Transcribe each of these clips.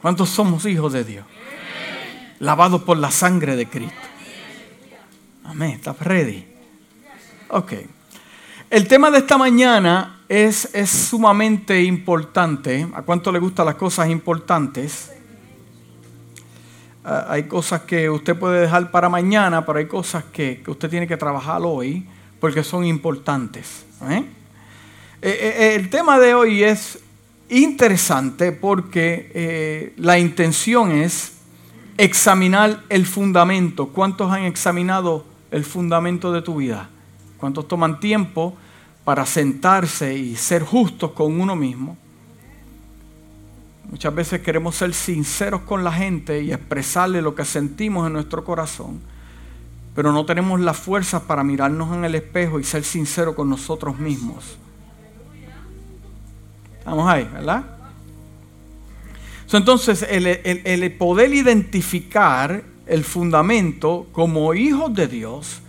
¿Cuántos somos hijos de Dios? Lavados por la sangre de Cristo. Amén. ¿Estás ready? Ok. El tema de esta mañana es, es sumamente importante. ¿A cuánto le gustan las cosas importantes? Ah, hay cosas que usted puede dejar para mañana, pero hay cosas que, usted tiene que trabajar hoy porque son importantes. ¿eh? Eh, eh, el tema de hoy es interesante porque la intención es examinar el fundamento. ¿Cuántos han examinado el fundamento de tu vida? ¿Cuántos toman tiempo para sentarse y ser justos con uno mismo? Muchas veces queremos ser sinceros con la gente y expresarle lo que sentimos en nuestro corazón, pero no tenemos las fuerzas para mirarnos en el espejo y ser sinceros con nosotros mismos. Estamos ahí, ¿verdad? Entonces, el, poder identificar el fundamento como hijos de Dios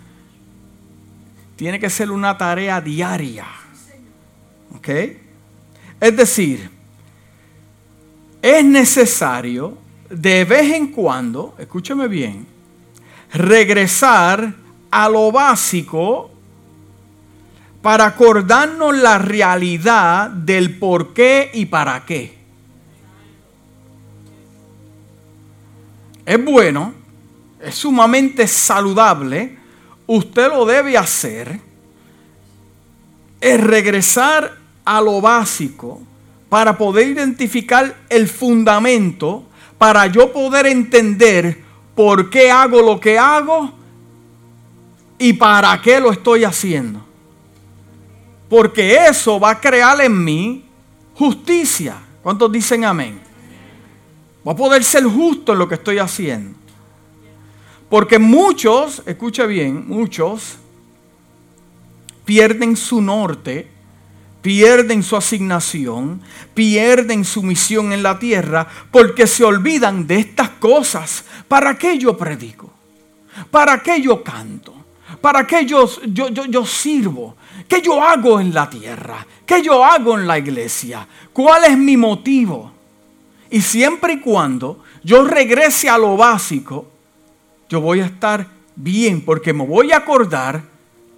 tiene que ser una tarea diaria. ¿Ok? Es decir, es necesario de vez en cuando, escúcheme bien, regresar a lo básico para acordarnos la realidad del por qué y para qué. Es bueno, es sumamente saludable, usted lo debe hacer, es regresar a lo básico para poder identificar el fundamento, para yo poder entender por qué hago lo que hago y para qué lo estoy haciendo. Porque eso va a crear en mí justicia. ¿Cuántos dicen amén? Va a poder ser justo en lo que estoy haciendo. Porque muchos, escuche bien, muchos pierden su norte pierden su asignación, pierden su misión en la tierra, porque se olvidan de estas cosas. ¿Para qué yo predico? ¿Para qué yo canto? ¿Para qué yo, sirvo? ¿Qué yo hago en la tierra? ¿Qué yo hago en la iglesia? ¿Cuál es mi motivo? Y siempre y cuando yo regrese a lo básico, yo voy a estar bien porque me voy a acordar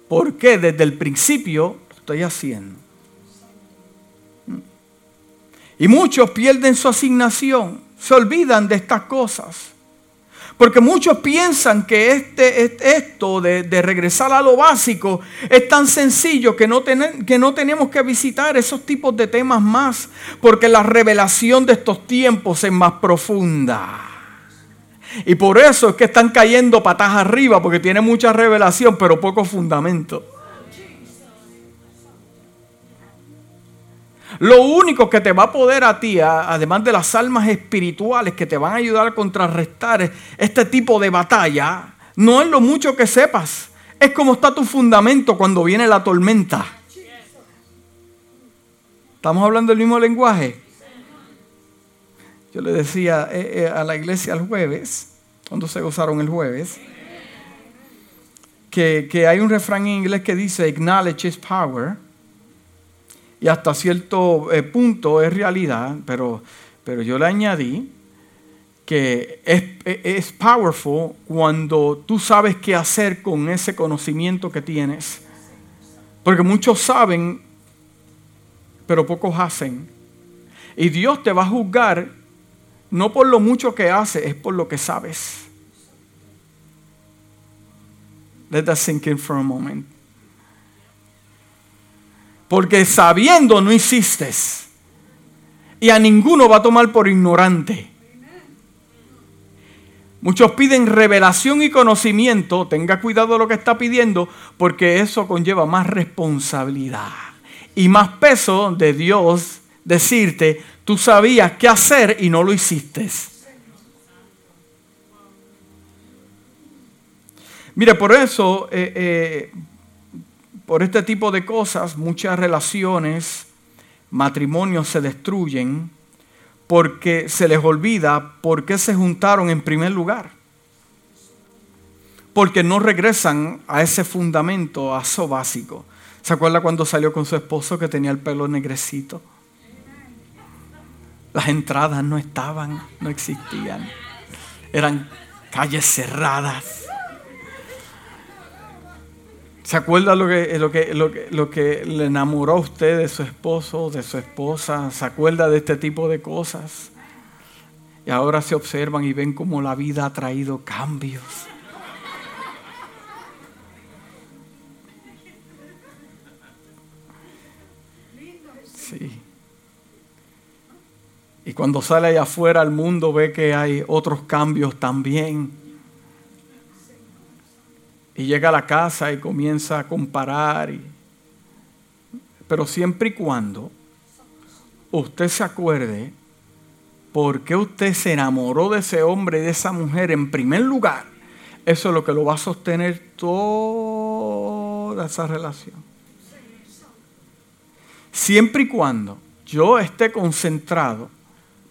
por qué desde el principio estoy haciendo. Y muchos pierden su asignación, se olvidan de estas cosas. Porque muchos piensan que este, esto de, regresar a lo básico es tan sencillo que no, tenemos que visitar esos tipos de temas más, porque la revelación de estos tiempos es más profunda. Y por eso es que están cayendo patas arriba, porque tiene mucha revelación, pero poco fundamento. Lo único que te va a poder a ti, además de las almas espirituales que te van a ayudar a contrarrestar este tipo de batalla, no es lo mucho que sepas, es como está tu fundamento cuando viene la tormenta. ¿Estamos hablando el mismo lenguaje? Yo le decía eh, eh, a la iglesia el jueves, cuando se gozaron el jueves, que, que hay un refrán en inglés que dice, acknowledge is power y hasta cierto eh, punto es realidad, pero, pero yo le añadí que es, es powerful cuando tú sabes qué hacer con ese conocimiento que tienes. Porque muchos saben, pero pocos hacen. Y Dios te va a juzgar no por lo mucho que haces, es por lo que sabes. Let that sink in for a moment. Porque sabiendo no hiciste. Y a ninguno va a tomar por ignorante. Muchos piden revelación y conocimiento. Tenga cuidado lo que está pidiendo porque eso conlleva más responsabilidad y más peso de Dios decirte, tú sabías qué hacer y no lo hiciste. Mire, por eso eh, eh, por este tipo de cosas muchas relaciones, matrimonios se destruyen porque se les olvida por qué se juntaron en primer lugar. Porque no regresan a ese fundamento, a eso básico. ¿Se acuerda cuando salió con su esposo que tenía el pelo negrecito? Las entradas no estaban, no existían. Eran calles cerradas. ¿Se acuerda lo que, lo, que, lo, que, lo que le enamoró a usted de su esposo, de su esposa? ¿Se acuerda de este tipo de cosas? Y ahora se observan y ven cómo la vida ha traído cambios. Sí. Y cuando sale allá afuera al mundo ve que hay otros cambios también. Y llega a la casa y comienza a comparar. pero siempre y cuando usted se acuerde por qué usted se enamoró de ese hombre y de esa mujer en primer lugar, eso es lo que lo va a sostener toda esa relación. Siempre y cuando yo esté concentrado,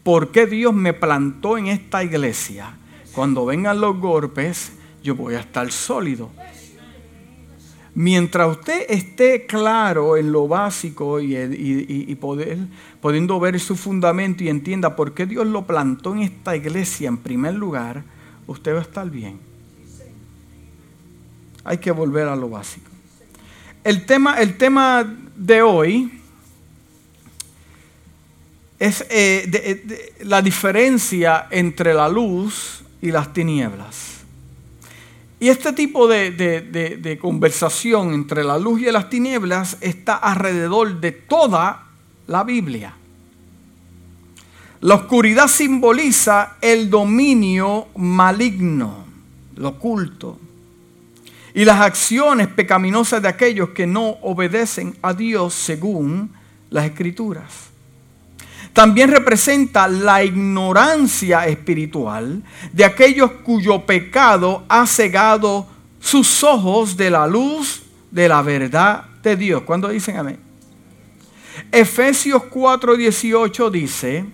¿por qué Dios me plantó en esta iglesia? Cuando vengan los golpes, yo voy a estar sólido. Mientras usted esté claro en lo básico y, poder, pudiendo ver su fundamento y entienda por qué Dios lo plantó en esta iglesia en primer lugar, usted va a estar bien. Hay que volver a lo básico. El tema, el tema de hoy es eh, la diferencia entre la luz y las tinieblas. Y este tipo de, conversación entre la luz y las tinieblas está alrededor de toda la Biblia. La oscuridad simboliza el dominio maligno, lo oculto, y las acciones pecaminosas de aquellos que no obedecen a Dios según las escrituras. También representa la ignorancia espiritual de aquellos cuyo pecado ha cegado sus ojos de la luz de la verdad de Dios. ¿Cuándo dicen amén? Efesios 4:18 dice,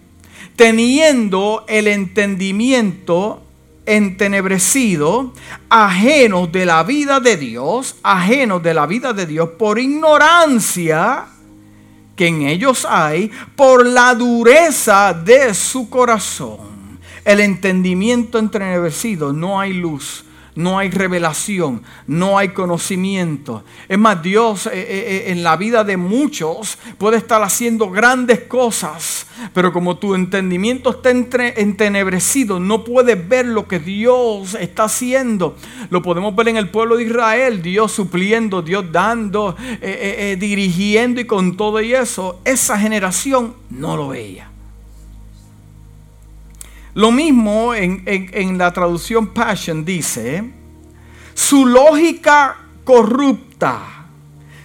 teniendo el entendimiento entenebrecido, ajenos de la vida de Dios, ajenos de la vida de Dios por ignorancia que en ellos hay por la dureza de su corazón. El entendimiento entrenebrecido, no hay luz no hay revelación, no hay conocimiento. Es más, Dios eh, eh, eh, en la vida de muchos puede estar haciendo grandes cosas, pero como tu entendimiento está entenebrecido, no puedes ver lo que Dios está haciendo. Lo podemos ver en el pueblo de Israel, Dios supliendo, Dios dando, dirigiendo y con todo y eso, esa generación no lo veía. Lo mismo en, la traducción Passion dice, su lógica corrupta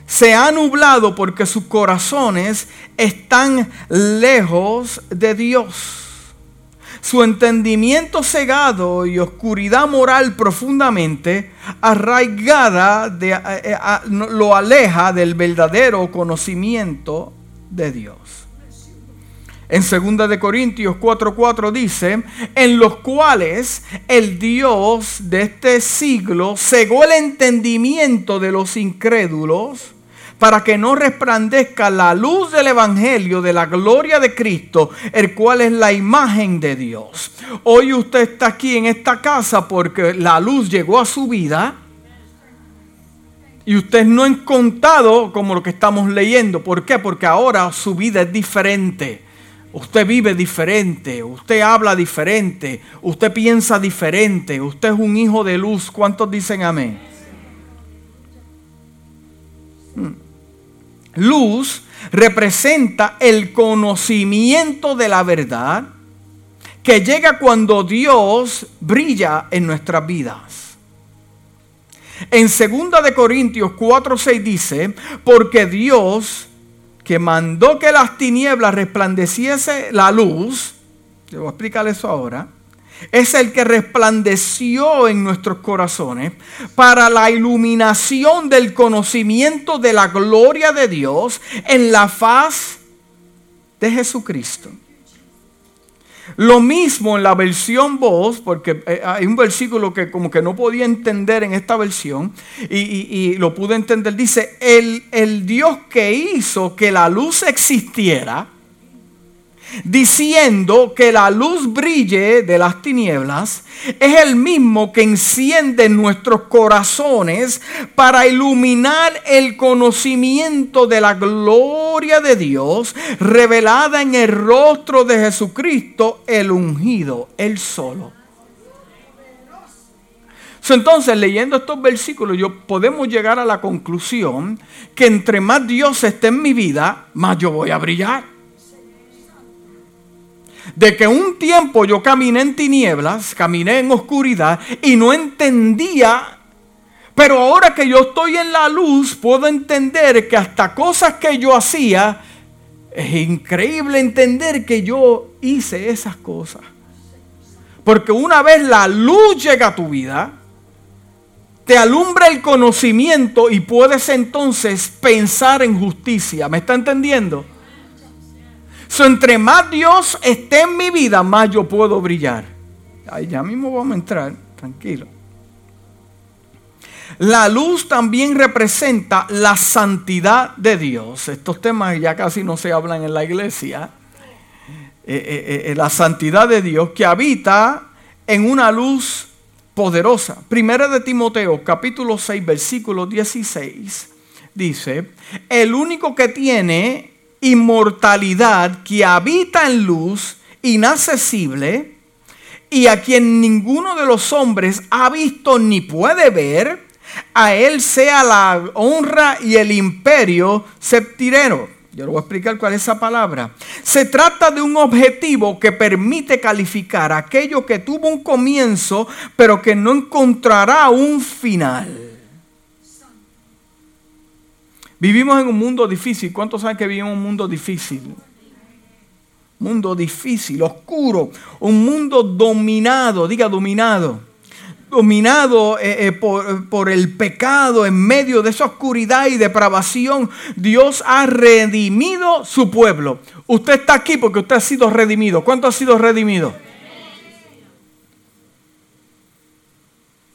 se ha nublado porque sus corazones están lejos de Dios. Su entendimiento cegado y oscuridad moral profundamente arraigada eh, eh, lo aleja del verdadero conocimiento de Dios. En 2 de Corintios 4:4 dice, en los cuales el Dios de este siglo cegó el entendimiento de los incrédulos para que no resplandezca la luz del Evangelio de la gloria de Cristo, el cual es la imagen de Dios. Hoy usted está aquí en esta casa porque la luz llegó a su vida. Y usted no ha contado como lo que estamos leyendo. ¿Por qué? Porque ahora su vida es diferente. Usted vive diferente, usted habla diferente, usted piensa diferente, usted es un hijo de luz. ¿Cuántos dicen amén? Hmm. Luz representa el conocimiento de la verdad que llega cuando Dios brilla en nuestras vidas. En 2 de Corintios 4:6 dice, porque Dios que mandó que las tinieblas resplandeciese la luz, le voy a explicar eso ahora, es el que resplandeció en nuestros corazones para la iluminación del conocimiento de la gloria de Dios en la faz de Jesucristo. Lo mismo en la versión voz, porque eh, hay un versículo que como que no podía entender en esta versión y, lo pude entender. Dice, el, el Dios que hizo que la luz existiera, diciendo que la luz brille de las tinieblas, es el mismo que enciende nuestros corazones para iluminar el conocimiento de la gloria de Dios revelada en el rostro de Jesucristo, el ungido, el solo. Entonces, leyendo estos versículos, yo podemos llegar a la conclusión que entre más Dios esté en mi vida, más yo voy a brillar de que un tiempo yo caminé en tinieblas, caminé en oscuridad y no entendía, pero ahora que yo estoy en la luz, puedo entender que hasta cosas que yo hacía, es increíble entender que yo hice esas cosas. Porque una vez la luz llega a tu vida, te alumbra el conocimiento y puedes entonces pensar en justicia. ¿Me está entendiendo? Entre más Dios esté en mi vida, más yo puedo brillar. Ahí ya mismo vamos a entrar, tranquilo. La luz también representa la santidad de Dios. Estos temas ya casi no se hablan en la iglesia. Eh, eh, eh, la santidad de Dios que habita en una luz poderosa. Primera de Timoteo, capítulo 6, versículo 16, dice, el único que tiene inmortalidad que habita en luz inaccesible y a quien ninguno de los hombres ha visto ni puede ver, a él sea la honra y el imperio septireno. Yo le voy a explicar cuál es esa palabra. Se trata de un objetivo que permite calificar aquello que tuvo un comienzo, pero que no encontrará un final. Vivimos en un mundo difícil. ¿Cuántos saben que vivimos en un mundo difícil? Mundo difícil, oscuro. Un mundo dominado, diga dominado. Dominado eh, eh, por, por el pecado en medio de esa oscuridad y depravación. Dios ha redimido su pueblo. Usted está aquí porque usted ha sido redimido. ¿Cuánto ha sido redimido?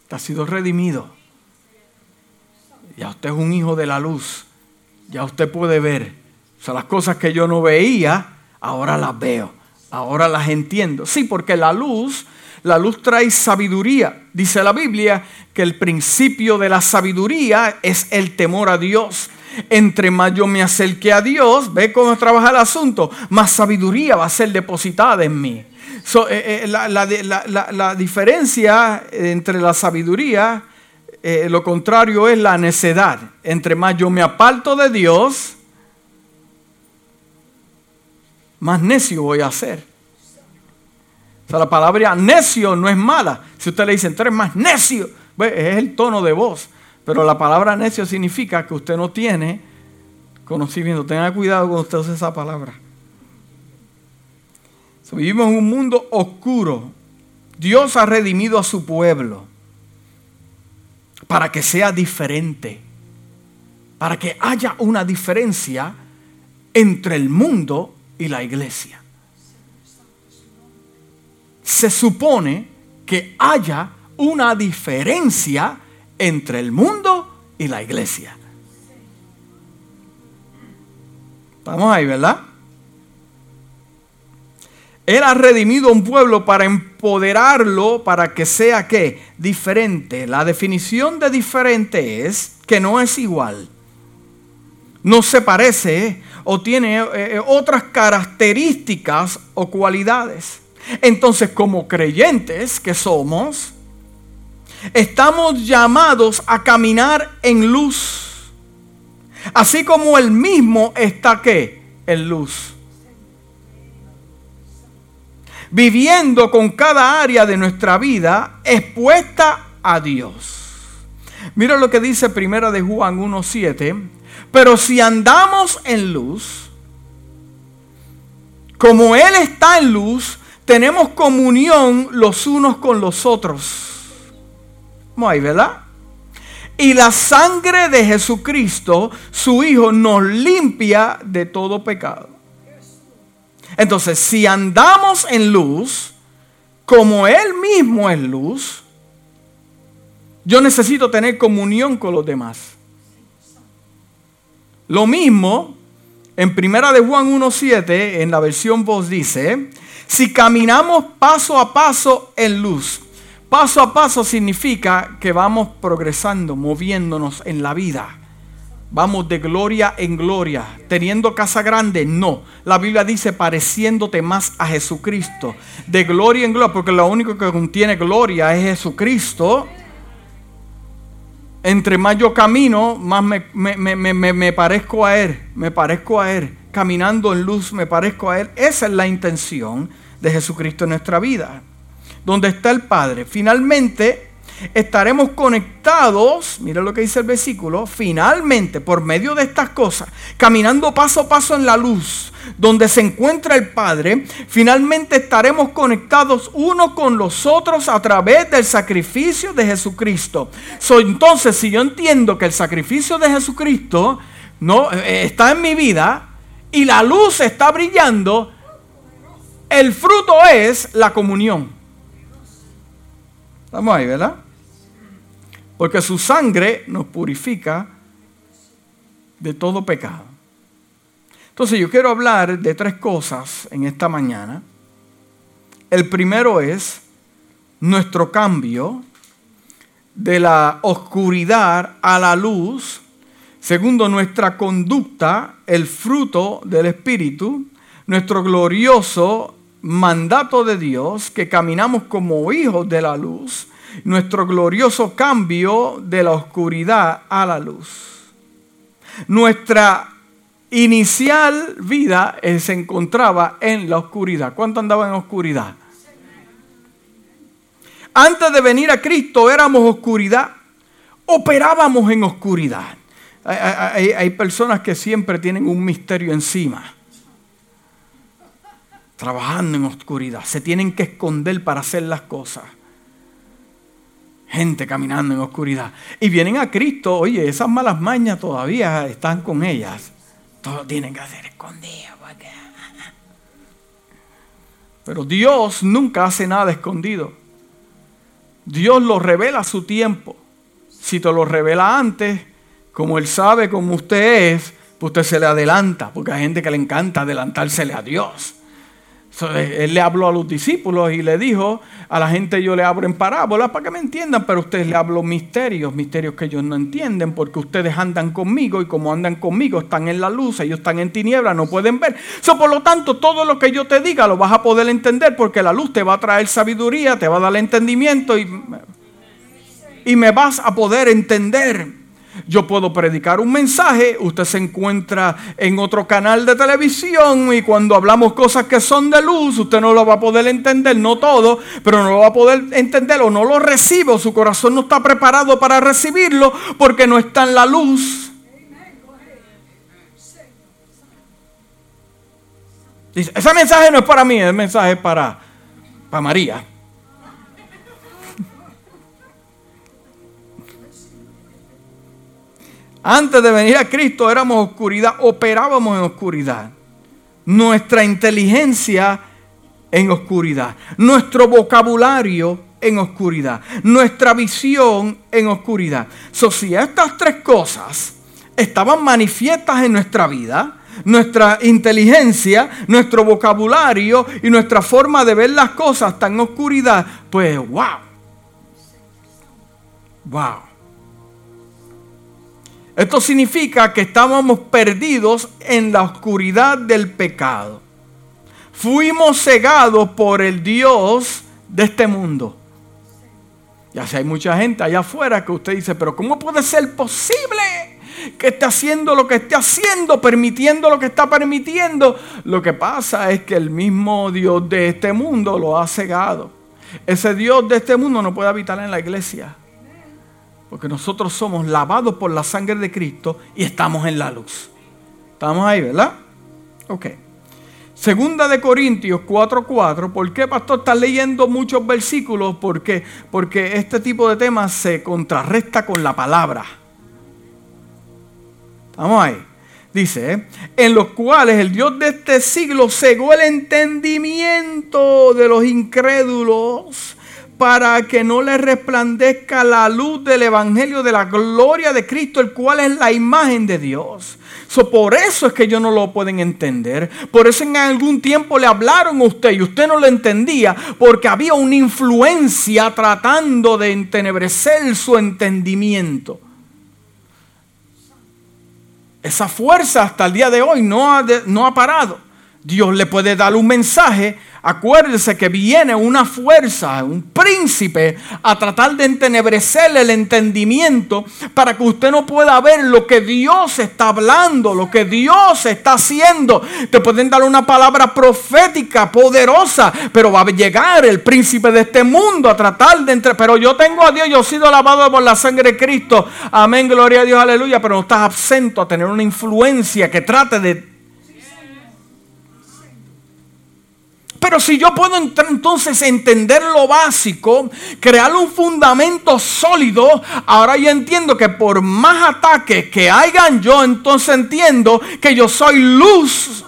Usted ha sido redimido. Ya usted es un hijo de la luz ya usted puede ver. O sea, las cosas que yo no veía, ahora las veo. Ahora las entiendo. Sí, porque la luz, la luz trae sabiduría. Dice la Biblia que el principio de la sabiduría es el temor a Dios. Entre más yo me acerque a Dios, ve cómo trabaja el asunto, más sabiduría va a ser depositada en mí. Eh, eh, la diferencia entre la sabiduría eh, lo contrario es la necedad. Entre más yo me aparto de Dios, más necio voy a ser. O sea, la palabra necio no es mala. Si usted le dice, tú eres más necio, es el tono de voz. Pero la palabra necio significa que usted no tiene conocimiento. Tenga cuidado cuando usted usa esa palabra. vivimos en un mundo oscuro. Dios ha redimido a su pueblo para que sea diferente, para que haya una diferencia entre el mundo y la iglesia. Se supone que haya una diferencia entre el mundo y la iglesia. Estamos ahí, ¿verdad? Él ha redimido a un pueblo para empoderarlo para que sea que diferente. La definición de diferente es que no es igual. No se parece o tiene eh, eh, otras características o cualidades. Entonces, como creyentes que somos, estamos llamados a caminar en luz. Así como el mismo está que en luz viviendo con cada área de nuestra vida expuesta a Dios. Mira lo que dice Primera de Juan 1:7, pero si andamos en luz, como él está en luz, tenemos comunión los unos con los otros. ¿Cómo hay, verdad? Y la sangre de Jesucristo, su Hijo, nos limpia de todo pecado. Entonces, si andamos en luz, como Él mismo es luz, yo necesito tener comunión con los demás. Lo mismo En primera de Juan 1.7, en la versión voz dice, si caminamos paso a paso en luz, paso a paso significa que vamos progresando, moviéndonos en la vida. Vamos de gloria en gloria. Teniendo casa grande, no. La Biblia dice pareciéndote más a Jesucristo. De gloria en gloria, porque lo único que contiene gloria es Jesucristo. Entre más yo camino, más me, parezco a Él. Me parezco a Él. Caminando en luz, me parezco a Él. Esa es la intención de Jesucristo en nuestra vida. Donde está el Padre. Finalmente, estaremos conectados, mira lo que dice el versículo, finalmente por medio de estas cosas, caminando paso a paso en la luz, donde se encuentra el Padre, finalmente estaremos conectados uno con los otros a través del sacrificio de Jesucristo. entonces, si yo entiendo que el sacrificio de Jesucristo no eh, está en mi vida y la luz está brillando, el fruto es la comunión. Estamos ahí, ¿verdad? Porque su sangre nos purifica de todo pecado. Entonces yo quiero hablar de tres cosas en esta mañana. El primero es nuestro cambio de la oscuridad a la luz. Segundo, nuestra conducta, el fruto del Espíritu. Nuestro glorioso mandato de Dios, que caminamos como hijos de la luz nuestro glorioso cambio de la oscuridad a la luz. Nuestra inicial vida eh, se encontraba en la oscuridad. ¿Cuánto andaba en oscuridad? Antes de venir a Cristo éramos oscuridad, operábamos en oscuridad. Hay, hay, personas que siempre tienen un misterio encima, trabajando en oscuridad, se tienen que esconder para hacer las cosas gente caminando en oscuridad. Y vienen a Cristo, oye, esas malas mañas todavía están con ellas. Todo tienen que hacer escondido. Pero Dios nunca hace nada escondido. Dios lo revela a su tiempo. Si te lo revela antes, como Él sabe cómo usted es, pues usted se le adelanta, porque hay gente que le encanta adelantársele a Dios. Eh, él le habló a los discípulos y le dijo, a la gente yo le hablo en parábolas para que me entiendan, pero ustedes le hablo misterios, misterios que ellos no entienden, porque ustedes andan conmigo y como andan conmigo están en la luz, ellos están en tinieblas, no pueden ver. So, por lo tanto, todo lo que yo te diga lo vas a poder entender porque la luz te va a traer sabiduría, te va a dar entendimiento y, y me vas a poder entender. Yo puedo predicar un mensaje, usted se encuentra en otro canal de televisión y cuando hablamos cosas que son de luz, usted no lo va a poder entender, no todo, pero no lo va a poder entender o no lo recibe, su corazón no está preparado para recibirlo porque no está en la luz. ese mensaje no es para mí, el mensaje es para, para María. Antes de venir a Cristo éramos oscuridad, operábamos en oscuridad. Nuestra inteligencia en oscuridad. Nuestro vocabulario en oscuridad. Nuestra visión en oscuridad. So, si estas tres cosas estaban manifiestas en nuestra vida, nuestra inteligencia, nuestro vocabulario y nuestra forma de ver las cosas en oscuridad, pues wow. Wow. Esto significa que estábamos perdidos en la oscuridad del pecado. Fuimos cegados por el Dios de este mundo. Ya sé, hay mucha gente allá afuera que usted dice, pero ¿cómo puede ser posible que esté haciendo lo que esté haciendo, permitiendo lo que está permitiendo? Lo que pasa es que el mismo Dios de este mundo lo ha cegado. Ese Dios de este mundo no puede habitar en la iglesia. Porque nosotros somos lavados por la sangre de Cristo y estamos en la luz. Estamos ahí, ¿verdad? Ok. Segunda de Corintios 4:4. ¿Por qué, pastor, está leyendo muchos versículos? Porque, porque este tipo de temas se contrarresta con la palabra. Estamos ahí. Dice, en los cuales el Dios de este siglo cegó el entendimiento de los incrédulos para que no le resplandezca la luz del Evangelio de la gloria de Cristo, el cual es la imagen de Dios. por eso es que ellos no lo pueden entender. Por eso en algún tiempo le hablaron a usted y usted no lo entendía porque había una influencia tratando de entenebrecer su entendimiento. Esa fuerza hasta el día de hoy no ha, no ha parado. Dios le puede dar un mensaje Acuérdese que viene una fuerza, un príncipe, a tratar de entenebrecerle el entendimiento para que usted no pueda ver lo que Dios está hablando, lo que Dios está haciendo. Te pueden dar una palabra profética, poderosa, pero va a llegar el príncipe de este mundo a tratar de entre. Pero yo tengo a Dios, yo he sido lavado por la sangre de Cristo. Amén, gloria a Dios, aleluya. Pero no estás absento a tener una influencia que trate de Pero si yo puedo entonces entender lo básico, crear un fundamento sólido, ahora yo entiendo que por más ataques que hayan, yo entonces entiendo que yo soy luz.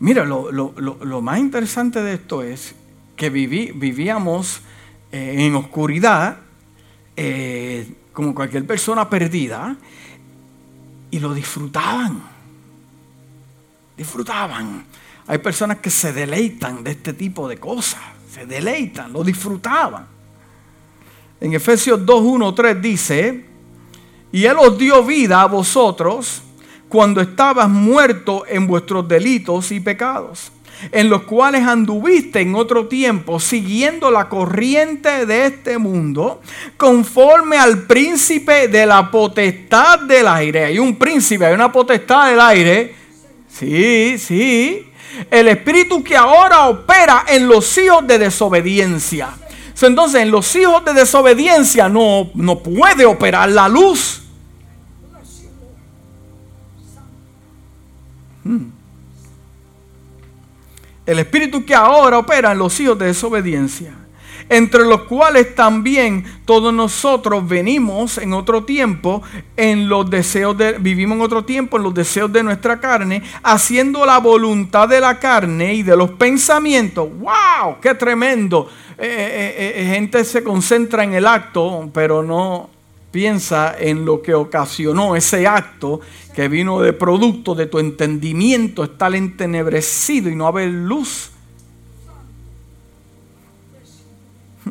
Mira, lo, más interesante de esto es que vivíamos eh, en oscuridad, eh, como cualquier persona perdida, y lo disfrutaban. Disfrutaban. Hay personas que se deleitan de este tipo de cosas. Se deleitan, lo disfrutaban. En Efesios 2, 1, 3 dice, y Él os dio vida a vosotros cuando estabas muertos en vuestros delitos y pecados en los cuales anduviste en otro tiempo siguiendo la corriente de este mundo, conforme al príncipe de la potestad del aire. Hay un príncipe, hay una potestad del aire. Sí, sí. El espíritu que ahora opera en los hijos de desobediencia. Entonces, en los hijos de desobediencia no, no puede operar la luz. Hmm el espíritu que ahora opera en los hijos de desobediencia, entre los cuales también todos nosotros venimos en otro tiempo en los deseos de vivimos en otro tiempo en los deseos de nuestra carne, haciendo la voluntad de la carne y de los pensamientos. ¡Wow! ¡Qué tremendo! Eh, eh, eh, gente se concentra en el acto, pero no piensa en lo que ocasionó ese acto que vino de producto de tu entendimiento estar entenebrecido y no haber luz.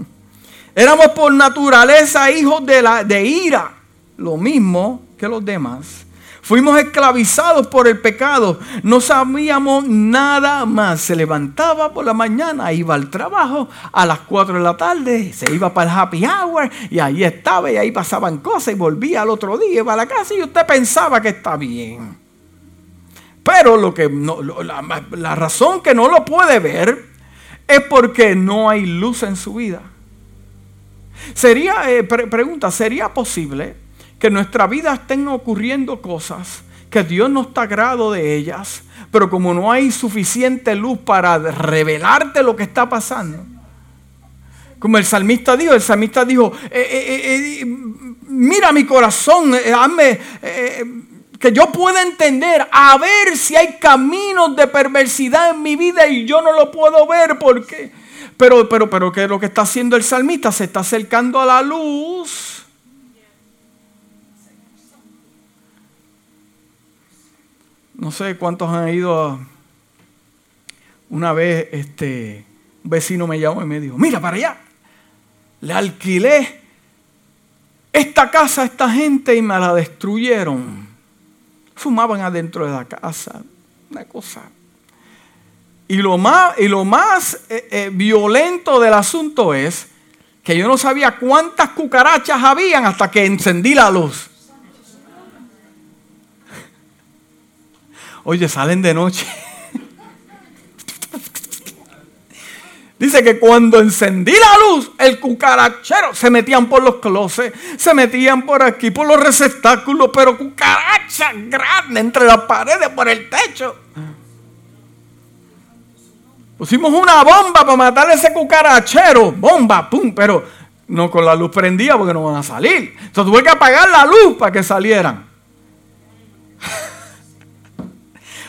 Éramos por naturaleza hijos de, la, de ira, lo mismo que los demás. Fuimos esclavizados por el pecado. No sabíamos nada más. Se levantaba por la mañana, iba al trabajo a las 4 de la tarde, se iba para el happy hour y ahí estaba y ahí pasaban cosas y volvía al otro día, iba a la casa y usted pensaba que está bien. Pero lo que la, razón que no lo puede ver es porque no hay luz en su vida. Sería, eh, pregunta, ¿sería posible? Que en nuestra vida estén ocurriendo cosas que Dios no está grado de ellas, pero como no hay suficiente luz para revelarte lo que está pasando. Como el salmista dijo, el salmista dijo, eh, eh, eh, mira mi corazón, hazme, que yo pueda entender, a ver si hay caminos de perversidad en mi vida y yo no lo puedo ver porque... Pero, pero, pero, ¿qué es lo que está haciendo el salmista? Se está acercando a la luz No sé cuántos han ido a... Una vez este, un vecino me llamó y me dijo, mira para allá, le alquilé esta casa a esta gente y me la destruyeron. Fumaban adentro de la casa, una cosa. Y lo más, y lo más eh, eh, violento del asunto es que yo no sabía cuántas cucarachas habían hasta que encendí la luz. Oye, salen de noche. Dice que cuando encendí la luz, el cucarachero se metían por los closets, se metían por aquí, por los receptáculos, pero cucarachas grandes entre las paredes, por el techo. Pusimos una bomba para matar a ese cucarachero. Bomba, pum, pero no con la luz prendida porque no van a salir. Entonces tuve que apagar la luz para que salieran.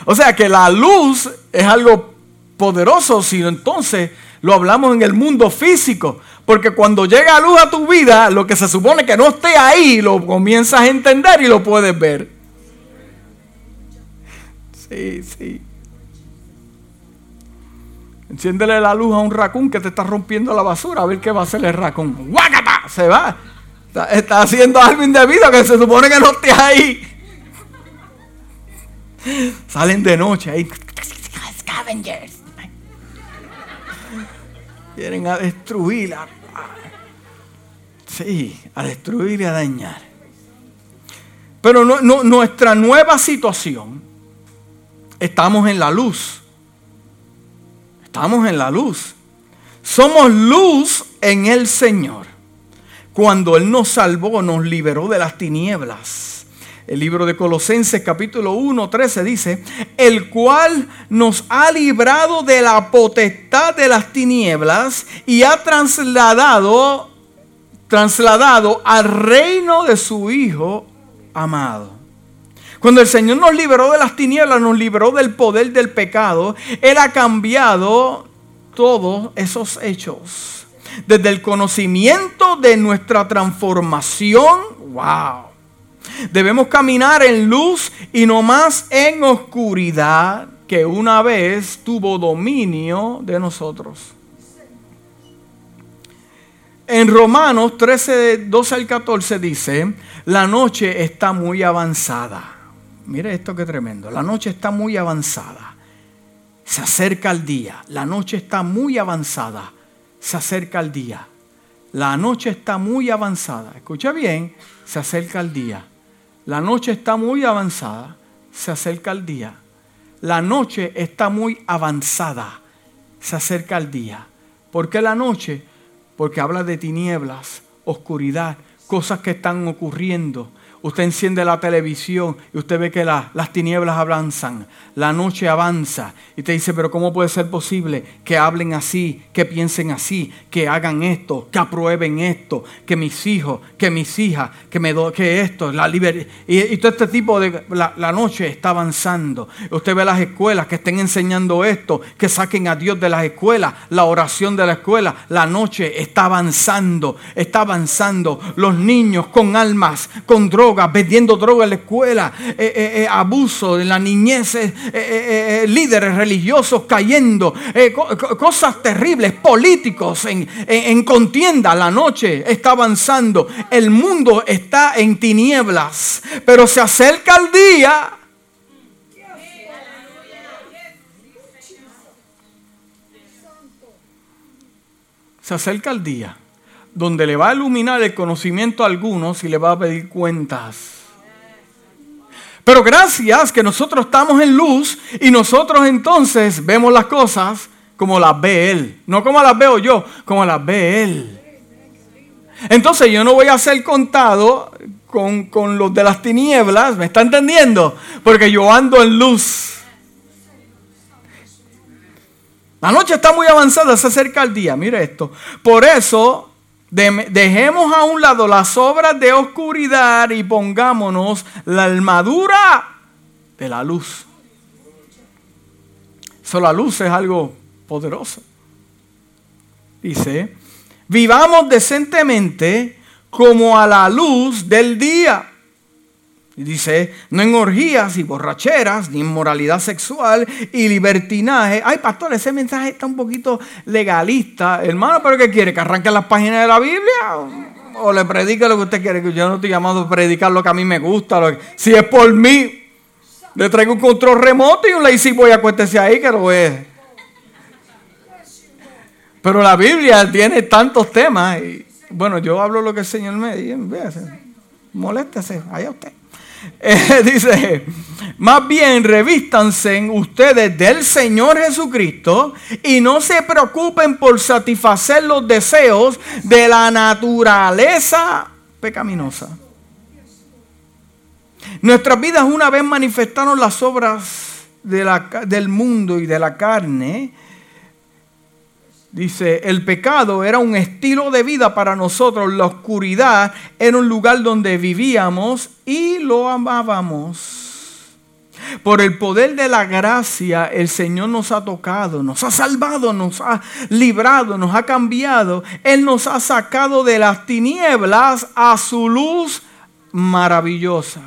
O sea que la luz es algo poderoso, si entonces lo hablamos en el mundo físico. Porque cuando llega luz a tu vida, lo que se supone que no esté ahí, lo comienzas a entender y lo puedes ver. Sí, sí. Enciéndele la luz a un racún que te está rompiendo la basura, a ver qué va a hacer el racún. ¡Guácata! Se va. Está, haciendo algo indebido que se supone que no esté ahí. Salen de noche ahí. Scavengers. Quieren a destruir. sí, a destruir y a dañar. Pero nuestra nueva situación, estamos en la luz. Estamos en la luz. Somos luz en el Señor. Cuando Él nos salvó, nos liberó de las tinieblas. El libro de Colosenses capítulo 1, 13 dice, el cual nos ha librado de la potestad de las tinieblas y ha trasladado, trasladado al reino de su Hijo amado. Cuando el Señor nos liberó de las tinieblas, nos liberó del poder del pecado, Él ha cambiado todos esos hechos. Desde el conocimiento de nuestra transformación, wow. Debemos caminar en luz y no más en oscuridad que una vez tuvo dominio de nosotros. En Romanos 13, 12 al 14 dice, la noche está muy avanzada Mire esto que tremendo. La noche está muy avanzada. Se acerca el día. La noche está muy avanzada. Se acerca el día. La noche está muy avanzada. Escucha bien. Se acerca el día. La noche está muy avanzada. Se acerca el día. La noche está muy avanzada. Se acerca el día. ¿Por qué la noche? Porque habla de tinieblas, oscuridad, cosas que están ocurriendo Usted enciende la televisión y usted ve que las tinieblas avanzan, la noche avanza y te dice, pero ¿cómo puede ser posible que hablen así, que piensen así, que hagan esto, que aprueben esto, que mis hijos, que mis hijas, que, me do, que esto, la libertad? Y, todo este tipo de... La, noche está avanzando. Usted ve las escuelas que estén enseñando esto, que saquen a Dios de las escuelas, la oración de la escuela. La noche está avanzando, está avanzando. Los niños con almas, con drogas vendiendo droga en la escuela, eh, eh, eh, abuso en la niñez, líderes religiosos cayendo, cosas terribles, políticos en, en contienda. La noche está avanzando, el mundo está en tinieblas, pero se acerca el día. Se acerca el día donde le va a iluminar el conocimiento a algunos y le va a pedir cuentas. Pero gracias que nosotros estamos en luz y nosotros entonces vemos las cosas como las ve Él. No como las veo yo, como las ve Él. Entonces yo no voy a ser contado con, con los de las tinieblas, ¿me está entendiendo? Porque yo ando en luz. La noche está muy avanzada, se acerca el día, mire esto. Por eso dejemos a un lado las obras de oscuridad y pongámonos la armadura de la luz. Eso, la luz es algo poderoso. Dice, vivamos decentemente como a la luz del día dice, no en orgías y borracheras, ni en moralidad sexual y libertinaje. Ay, pastor, ese mensaje está un poquito legalista. Hermano, ¿pero qué quiere? ¿Que arranque las páginas de la Biblia? ¿O, le predique lo que usted quiere? Que yo no estoy llamado a predicar lo que a mí me gusta. si es por mí, le traigo un control remoto y un lazy voy a acuéstese ahí que lo es. Pero la Biblia tiene tantos temas. Y, bueno, yo hablo lo que el Señor me dice. Moléstese, allá usted. Eh, dice, más bien revístanse ustedes del Señor Jesucristo y no se preocupen por satisfacer los deseos de la naturaleza pecaminosa. Nuestras vidas una vez manifestaron las obras del mundo y de la carne Dice, el pecado era un estilo de vida para nosotros, la oscuridad era un lugar donde vivíamos y lo amábamos. por el poder de la gracia, el Señor nos ha tocado, nos ha salvado, nos ha librado, nos ha cambiado. Él nos ha sacado de las tinieblas a su luz maravillosa.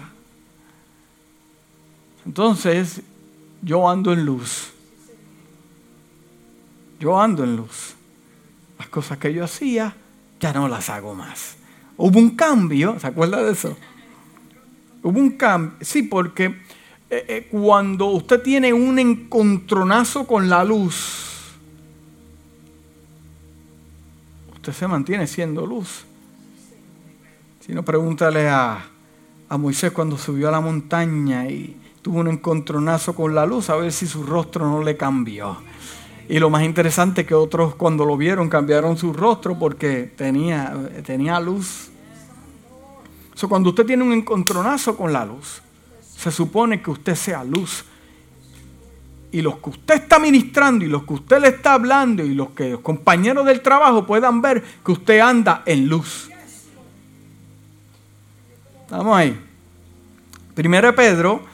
Entonces, yo ando en luz. Yo ando en luz. Las cosas que yo hacía, ya no las hago más. Hubo un cambio, ¿se acuerda de eso? Hubo un cambio, sí, porque eh, eh, cuando usted tiene un encontronazo con la luz, usted se mantiene siendo luz. Si no, pregúntale a, a Moisés cuando subió a la montaña y tuvo un encontronazo con la luz, a ver si su rostro no le cambió. Y lo más interesante es que otros cuando lo vieron cambiaron su rostro porque tenía, tenía luz. So, cuando usted tiene un encontronazo con la luz, se supone que usted sea luz. Y los que usted está ministrando y los que usted le está hablando y los que los compañeros del trabajo puedan ver que usted anda en luz. Vamos ahí. Primero Pedro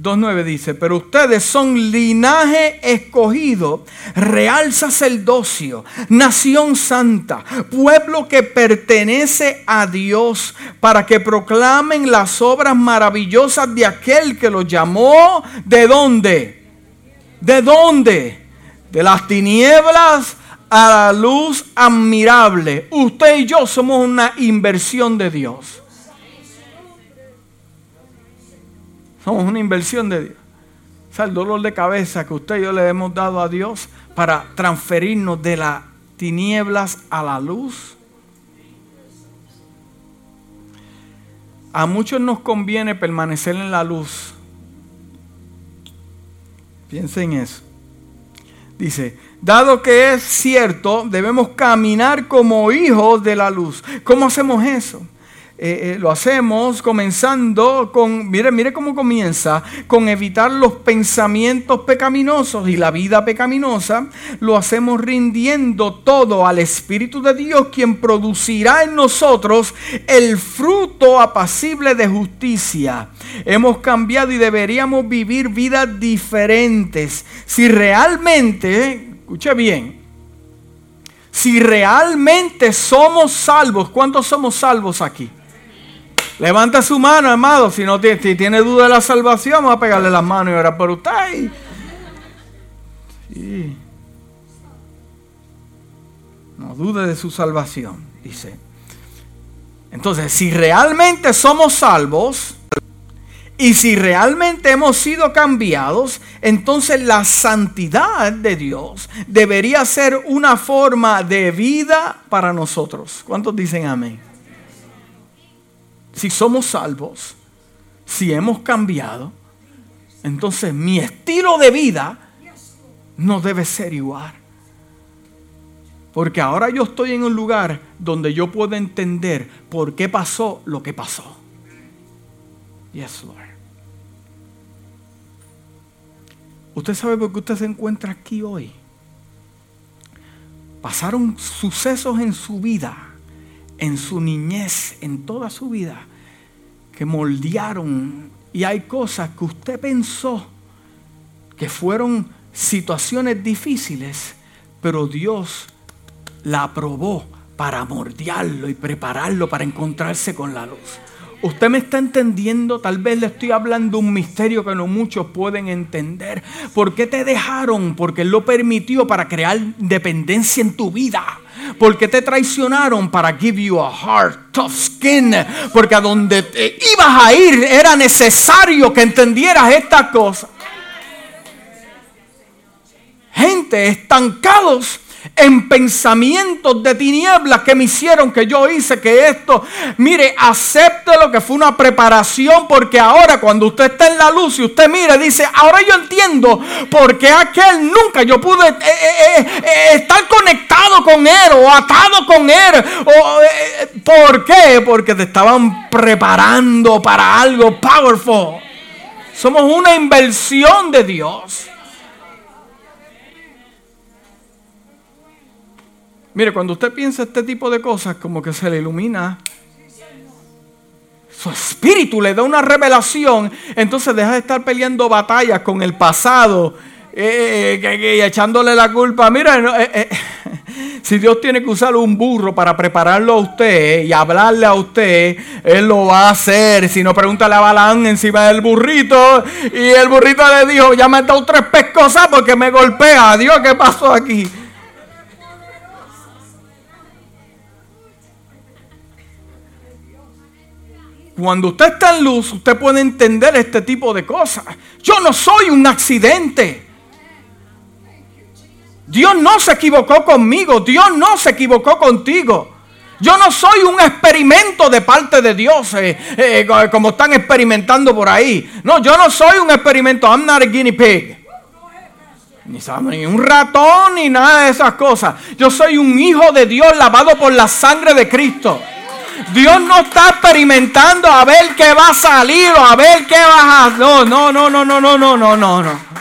2.9 dice, pero ustedes son linaje escogido, real sacerdocio, nación santa, pueblo que pertenece a Dios, para que proclamen las obras maravillosas de aquel que los llamó. ¿De dónde? ¿De dónde? De las tinieblas a la luz admirable. Usted y yo somos una inversión de Dios. Somos una inversión de Dios. O sea, el dolor de cabeza que usted y yo le hemos dado a Dios para transferirnos de las tinieblas a la luz. A muchos nos conviene permanecer en la luz. Piensen en eso. Dice, dado que es cierto, debemos caminar como hijos de la luz. ¿Cómo hacemos eso? Eh, eh, lo hacemos comenzando con, mire, mire cómo comienza, con evitar los pensamientos pecaminosos y la vida pecaminosa. Lo hacemos rindiendo todo al Espíritu de Dios, quien producirá en nosotros el fruto apacible de justicia. Hemos cambiado y deberíamos vivir vidas diferentes. Si realmente, escuche bien, si realmente somos salvos, ¿cuántos somos salvos aquí? Levanta su mano, amado. Si no tiene, tiene duda de la salvación, vamos a pegarle las manos y orar por usted. No dude de su salvación, dice. Entonces, si realmente somos salvos y si realmente hemos sido cambiados, entonces la santidad de Dios debería ser una forma de vida para nosotros. ¿Cuántos dicen amén? Si somos salvos, si hemos cambiado, entonces mi estilo de vida no debe ser igual. Porque ahora yo estoy en un lugar donde yo puedo entender por qué pasó lo que pasó. Yes, Lord. Usted sabe por qué usted se encuentra aquí hoy. Pasaron sucesos en su vida en su niñez, en toda su vida, que moldearon. Y hay cosas que usted pensó que fueron situaciones difíciles, pero Dios la aprobó para moldearlo y prepararlo para encontrarse con la luz. Usted me está entendiendo, tal vez le estoy hablando un misterio que no muchos pueden entender. ¿Por qué te dejaron? Porque Él lo permitió para crear dependencia en tu vida. ¿Por qué te traicionaron para give you a heart, tough skin? Porque a donde ibas a ir era necesario que entendieras estas cosas. Gente estancados en pensamientos de tinieblas que me hicieron que yo hice que esto, mire, acepte lo que fue una preparación porque ahora cuando usted está en la luz y usted mira, dice, ahora yo entiendo por qué aquel nunca yo pude eh, eh, eh, estar conectado con él o atado con él. O, ¿Por qué? Porque te estaban preparando para algo powerful. Somos una inversión de Dios. Mire, cuando usted piensa este tipo de cosas, como que se le ilumina su espíritu le da una revelación, entonces deja de estar peleando batallas con el pasado eh, eh, y echándole la culpa. Mira, eh, si Dios tiene que usar un burro para prepararlo a usted y hablarle a usted, Él lo va a hacer. Si no, pregúntale a Balán encima del burrito. Y el burrito le dijo, ya me ha dado tres pescosas porque me golpea. Dios, ¿qué pasó aquí? Cuando usted está en luz, usted puede entender este tipo de cosas. Yo no soy un accidente. Dios no se equivocó conmigo. Dios no se equivocó contigo. Yo no soy un experimento de parte de Dios, eh, eh, como están experimentando por ahí. No, yo no soy un experimento. I'm not a guinea pig. Ni, ni un ratón, ni nada de esas cosas. Yo soy un hijo de Dios lavado por la sangre de Cristo. Dios no está experimentando a ver qué va a salir o a ver qué va a... No, no, no, no, no, no, no, no, no.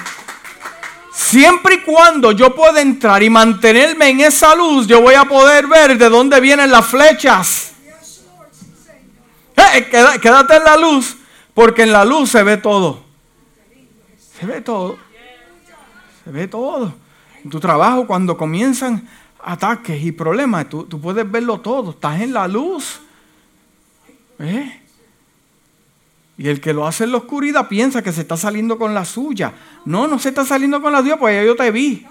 Siempre y cuando yo pueda entrar y mantenerme en esa luz, yo voy a poder ver de dónde vienen las flechas. Eh, quédate en la luz, porque en la luz se ve todo. Se ve todo. Se ve todo. En tu trabajo, cuando comienzan ataques y problemas, tú, tú puedes verlo todo. Estás en la luz. ¿Eh? Y el que lo hace en la oscuridad piensa que se está saliendo con la suya. No, no se está saliendo con la tuya, pues ya yo te vi.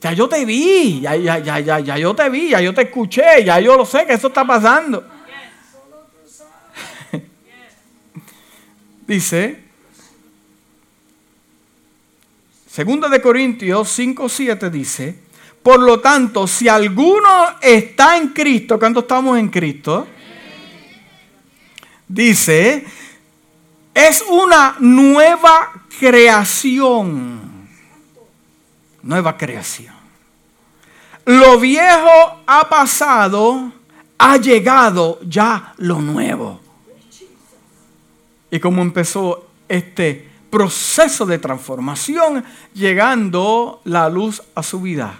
Ya yo te vi, ya, ya, ya, ya, ya yo te vi, ya yo te escuché, ya yo lo sé que eso está pasando. Dice, segunda de Corintios 5, 7 dice, por lo tanto, si alguno está en Cristo, ¿cuánto estamos en Cristo? Dice, es una nueva creación. Nueva creación. Lo viejo ha pasado, ha llegado ya lo nuevo. Y como empezó este proceso de transformación, llegando la luz a su vida.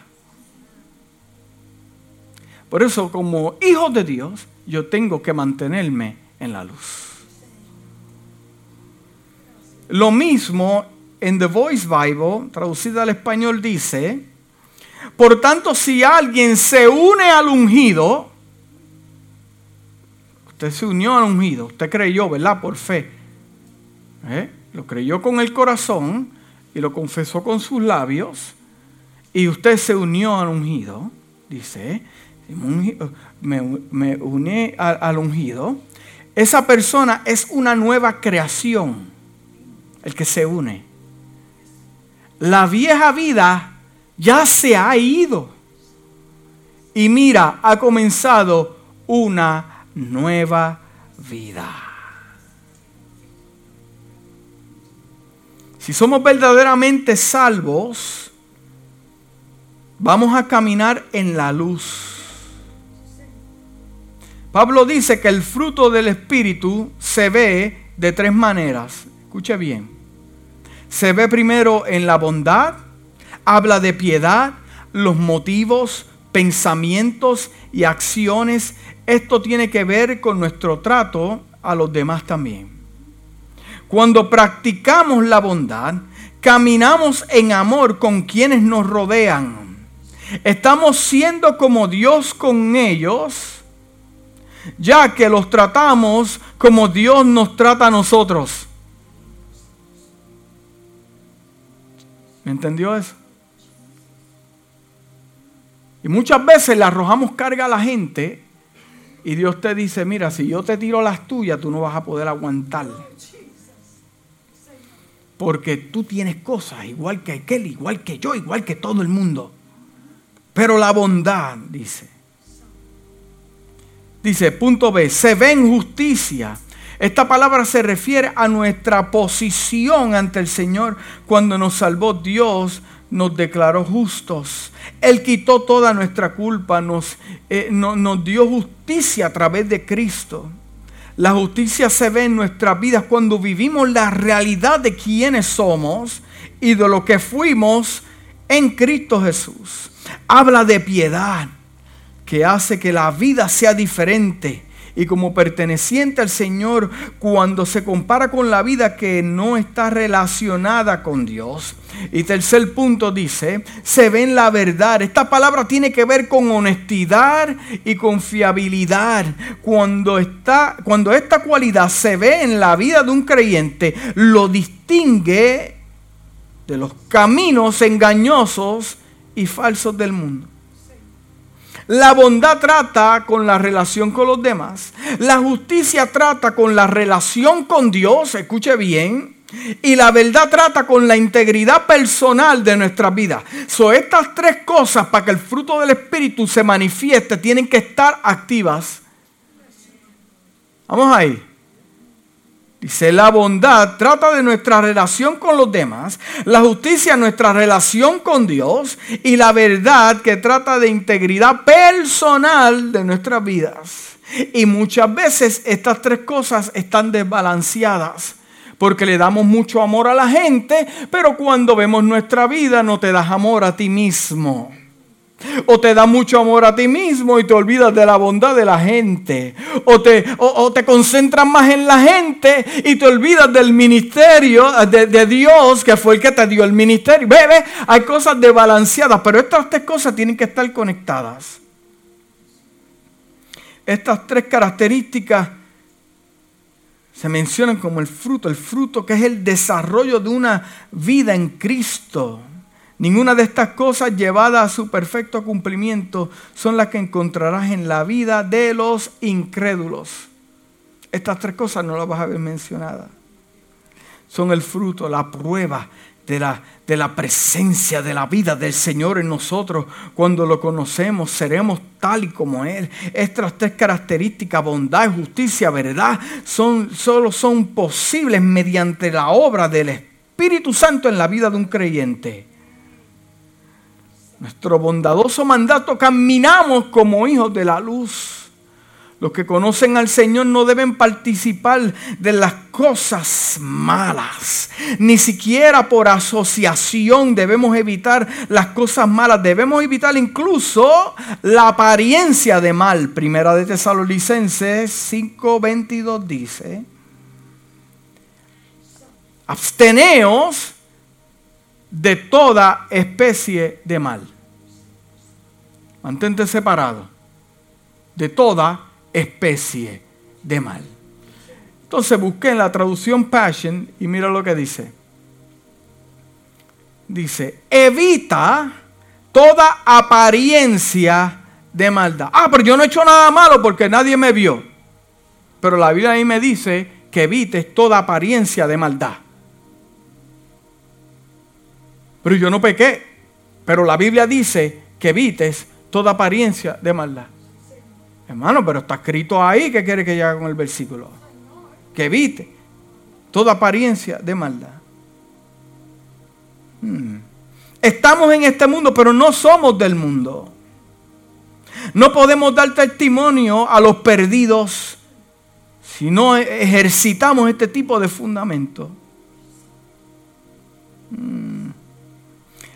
Por eso, como hijo de Dios, yo tengo que mantenerme en la luz. Lo mismo en The Voice Bible, traducida al español, dice, por tanto, si alguien se une al ungido, usted se unió al ungido, usted creyó, ¿verdad? Por fe. ¿eh? Lo creyó con el corazón y lo confesó con sus labios, y usted se unió al ungido, dice, me, me uní al, ungido, esa persona es una nueva creación, el que se une. La vieja vida ya se ha ido. Y mira, ha comenzado una nueva vida. Si somos verdaderamente salvos, vamos a caminar en la luz. Pablo dice que el fruto del Espíritu se ve de tres maneras. Escuche bien. Se ve primero en la bondad, habla de piedad, los motivos, pensamientos y acciones. Esto tiene que ver con nuestro trato a los demás también. Cuando practicamos la bondad, caminamos en amor con quienes nos rodean. Estamos siendo como Dios con ellos ya que los tratamos como Dios nos trata a nosotros. ¿Me entendió eso? Y muchas veces le arrojamos carga a la gente y Dios te dice, mira, si yo te tiro las tuyas, tú no vas a poder aguantar. Porque tú tienes cosas igual que aquel, igual que yo, igual que todo el mundo. Pero la bondad, dice, Dice, punto B, se ve en justicia. Esta palabra se refiere a nuestra posición ante el Señor. Cuando nos salvó Dios, nos declaró justos. Él quitó toda nuestra culpa, nos, eh, nos dio justicia a través de Cristo. La justicia se ve en nuestras vidas cuando vivimos la realidad de quiénes somos y de lo que fuimos en Cristo Jesús. Habla de piedad que hace que la vida sea diferente y como perteneciente al Señor cuando se compara con la vida que no está relacionada con Dios. Y tercer punto dice, se ve en la verdad. Esta palabra tiene que ver con honestidad y confiabilidad. Cuando, está, cuando esta cualidad se ve en la vida de un creyente, lo distingue de los caminos engañosos y falsos del mundo. La bondad trata con la relación con los demás. La justicia trata con la relación con Dios, escuche bien. Y la verdad trata con la integridad personal de nuestra vida. Son estas tres cosas para que el fruto del Espíritu se manifieste tienen que estar activas. Vamos ahí. Dice, la bondad trata de nuestra relación con los demás, la justicia nuestra relación con Dios y la verdad que trata de integridad personal de nuestras vidas. Y muchas veces estas tres cosas están desbalanceadas porque le damos mucho amor a la gente, pero cuando vemos nuestra vida no te das amor a ti mismo. O te da mucho amor a ti mismo y te olvidas de la bondad de la gente. O te, o, te concentras más en la gente y te olvidas del ministerio de, de, Dios que fue el que te dio el ministerio. Ve, hay cosas desbalanceadas, pero estas tres cosas tienen que estar conectadas. Estas tres características se mencionan como el fruto, el fruto que es el desarrollo de una vida en Cristo. Ninguna de estas cosas llevadas a su perfecto cumplimiento son las que encontrarás en la vida de los incrédulos. Estas tres cosas no las vas a ver mencionadas. Son el fruto, la prueba de la, de la presencia de la vida del Señor en nosotros. Cuando lo conocemos, seremos tal y como Él. Estas tres características, bondad, justicia, verdad, son, solo son posibles mediante la obra del Espíritu Santo en la vida de un creyente nuestro bondadoso mandato, caminamos como hijos de la luz. Los que conocen al Señor no deben participar de las cosas malas. Ni siquiera por asociación debemos evitar las cosas malas. Debemos evitar incluso la apariencia de mal. Primera de Tesalonicenses 5:22 dice, absteneos de toda especie de mal. Mantente separado de toda especie de mal. Entonces busqué la traducción Passion y mira lo que dice. Dice, evita toda apariencia de maldad. Ah, pero yo no he hecho nada malo porque nadie me vio. Pero la Biblia ahí me dice que evites toda apariencia de maldad. Pero yo no pequé. Pero la Biblia dice que evites toda apariencia de maldad. Hermano, pero está escrito ahí que quiere que llegue con el versículo. Que evite toda apariencia de maldad. Hmm. Estamos en este mundo, pero no somos del mundo. No podemos dar testimonio a los perdidos si no ejercitamos este tipo de fundamento. Hmm.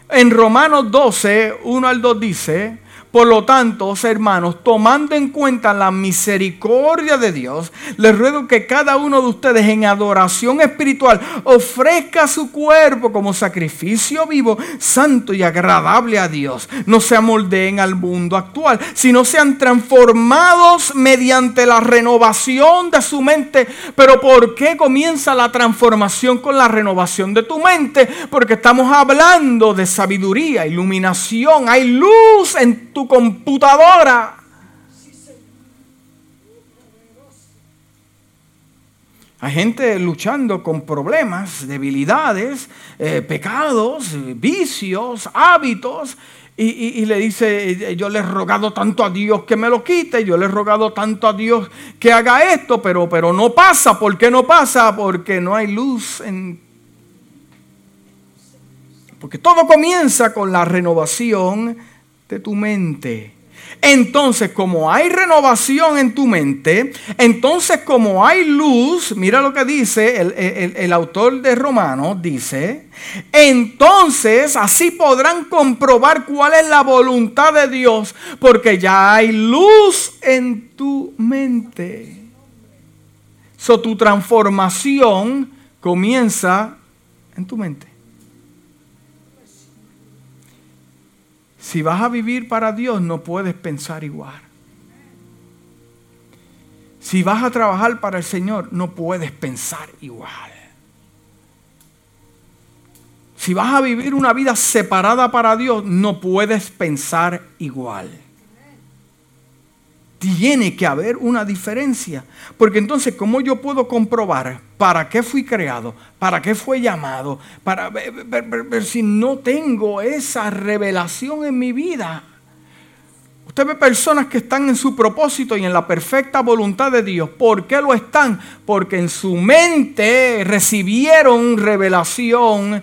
En Romanos 12, 1 al 2 dice, por lo tanto, hermanos, tomando en cuenta la misericordia de Dios, les ruego que cada uno de ustedes en adoración espiritual ofrezca su cuerpo como sacrificio vivo, santo y agradable a Dios. No se amoldeen al mundo actual, sino sean transformados mediante la renovación de su mente. Pero ¿por qué comienza la transformación con la renovación de tu mente? Porque estamos hablando de sabiduría, iluminación, hay luz en tu computadora. Hay gente luchando con problemas, debilidades, eh, pecados, vicios, hábitos. Y, le dice, yo le he rogado tanto a Dios que me lo quite, yo le he rogado tanto a Dios que haga esto, pero, pero no pasa. ¿Por qué no pasa? Porque no hay luz en... Porque todo comienza con la renovación de tu mente. Entonces, como hay renovación en tu mente, entonces como hay luz, mira lo que dice el, autor de Romanos, dice, entonces así podrán comprobar cuál es la voluntad de Dios, porque ya hay luz en tu mente. So, tu transformación comienza en tu mente. Si vas a vivir para Dios, no puedes pensar igual. Si vas a trabajar para el Señor, no puedes pensar igual. Si vas a vivir una vida separada para Dios, no puedes pensar igual tiene que haber una diferencia. Porque entonces, ¿cómo yo puedo comprobar para qué fui creado? ¿Para qué fue llamado? Para ver, si no tengo esa revelación en mi vida. Usted ve personas que están en su propósito y en la perfecta voluntad de Dios. ¿Por qué lo están? Porque en su mente recibieron revelación.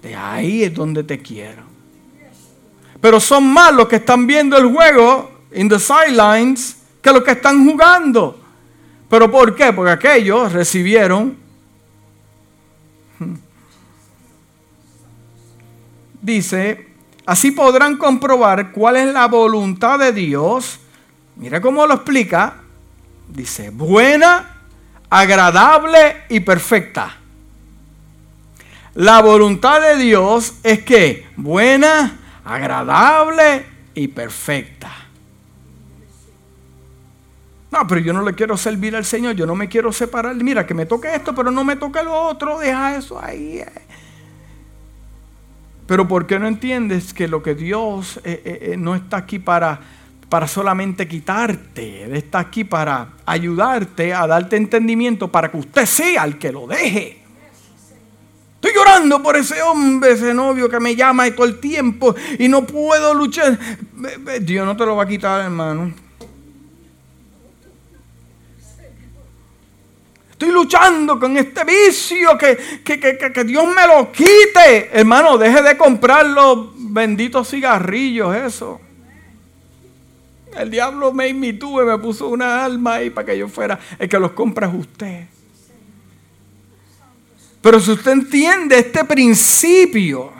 De ahí es donde te quiero. Pero son más los que están viendo el juego in the sidelines que los que están jugando. ¿Pero por qué? Porque aquellos recibieron. Dice, así podrán comprobar cuál es la voluntad de Dios. Mira cómo lo explica. Dice, buena, agradable y perfecta. La voluntad de Dios es que buena, agradable y perfecta. No, pero yo no le quiero servir al Señor, yo no me quiero separar. Mira, que me toque esto, pero no me toque lo otro, deja eso ahí. Eh. Pero ¿por qué no entiendes que lo que Dios eh, eh, no está aquí para, para solamente quitarte? Él está aquí para ayudarte, a darte entendimiento, para que usted sea el que lo deje. Estoy llorando por ese hombre, ese novio que me llama todo el tiempo y no puedo luchar. Dios no te lo va a quitar, hermano. Estoy luchando con este vicio, que, que, Dios me lo quite. Hermano, deje de comprar los benditos cigarrillos, eso. El diablo me imitó y me puso una alma ahí para que yo fuera el que los compra es usted. Pero si usted entiende este principio,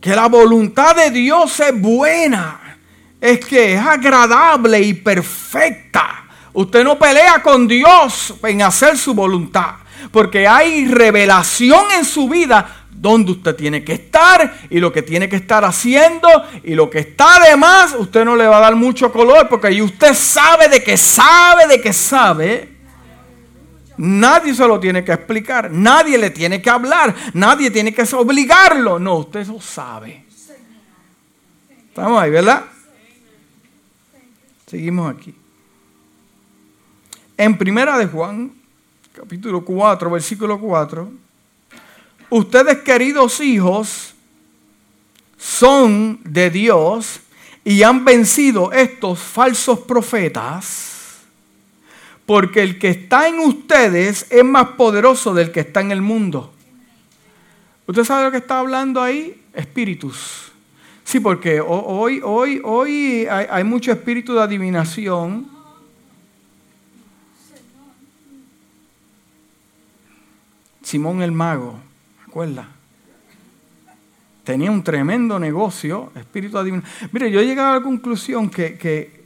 que la voluntad de Dios es buena, es que es agradable y perfecta. Usted no pelea con Dios en hacer su voluntad, porque hay revelación en su vida donde usted tiene que estar y lo que tiene que estar haciendo y lo que está además, usted no le va a dar mucho color porque ahí usted sabe de que sabe de que sabe. Nadie se lo tiene que explicar, nadie le tiene que hablar, nadie tiene que obligarlo. No, usted lo sabe. Estamos ahí, ¿verdad? Seguimos aquí. En Primera de Juan, capítulo 4, versículo 4, ustedes queridos hijos son de Dios y han vencido estos falsos profetas, porque el que está en ustedes es más poderoso del que está en el mundo. ¿Usted sabe lo que está hablando ahí? Espíritus. Sí, porque hoy, hoy, hoy hay, hay mucho espíritu de adivinación Simón el mago, ¿recuerda? Tenía un tremendo negocio, espíritu adivino. Mire, yo he llegado a la conclusión que, que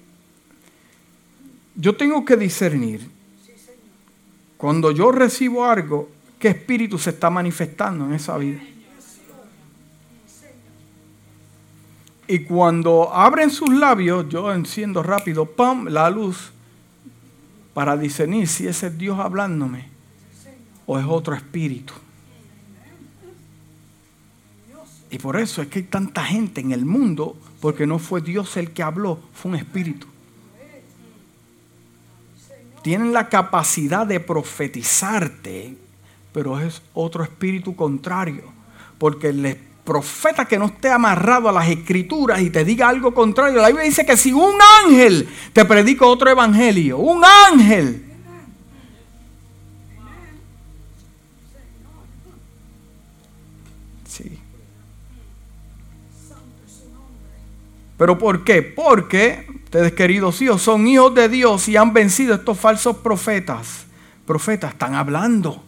yo tengo que discernir cuando yo recibo algo, qué espíritu se está manifestando en esa vida. Y cuando abren sus labios, yo enciendo rápido, ¡pam!, la luz para discernir si ese es Dios hablándome o es otro espíritu. Y por eso es que hay tanta gente en el mundo, porque no fue Dios el que habló, fue un espíritu. Tienen la capacidad de profetizarte, pero es otro espíritu contrario. Porque el profeta que no esté amarrado a las escrituras y te diga algo contrario, la Biblia dice que si un ángel te predica otro evangelio, un ángel ¿Pero por qué? Porque ustedes queridos hijos son hijos de Dios y han vencido estos falsos profetas. Profetas están hablando,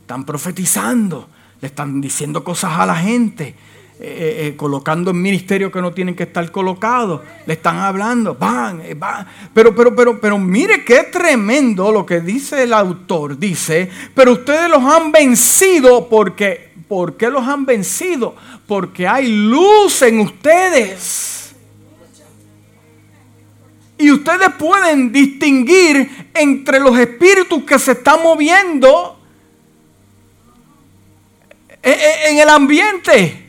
están profetizando, le están diciendo cosas a la gente eh, eh, colocando en ministerios que no tienen que estar colocados. Le están hablando, van, eh, van. Pero, pero, pero, pero mire qué tremendo lo que dice el autor. Dice, pero ustedes los han vencido porque, ¿por qué los han vencido? Porque hay luz en ustedes. Y ustedes pueden distinguir entre los espíritus que se están moviendo en el ambiente.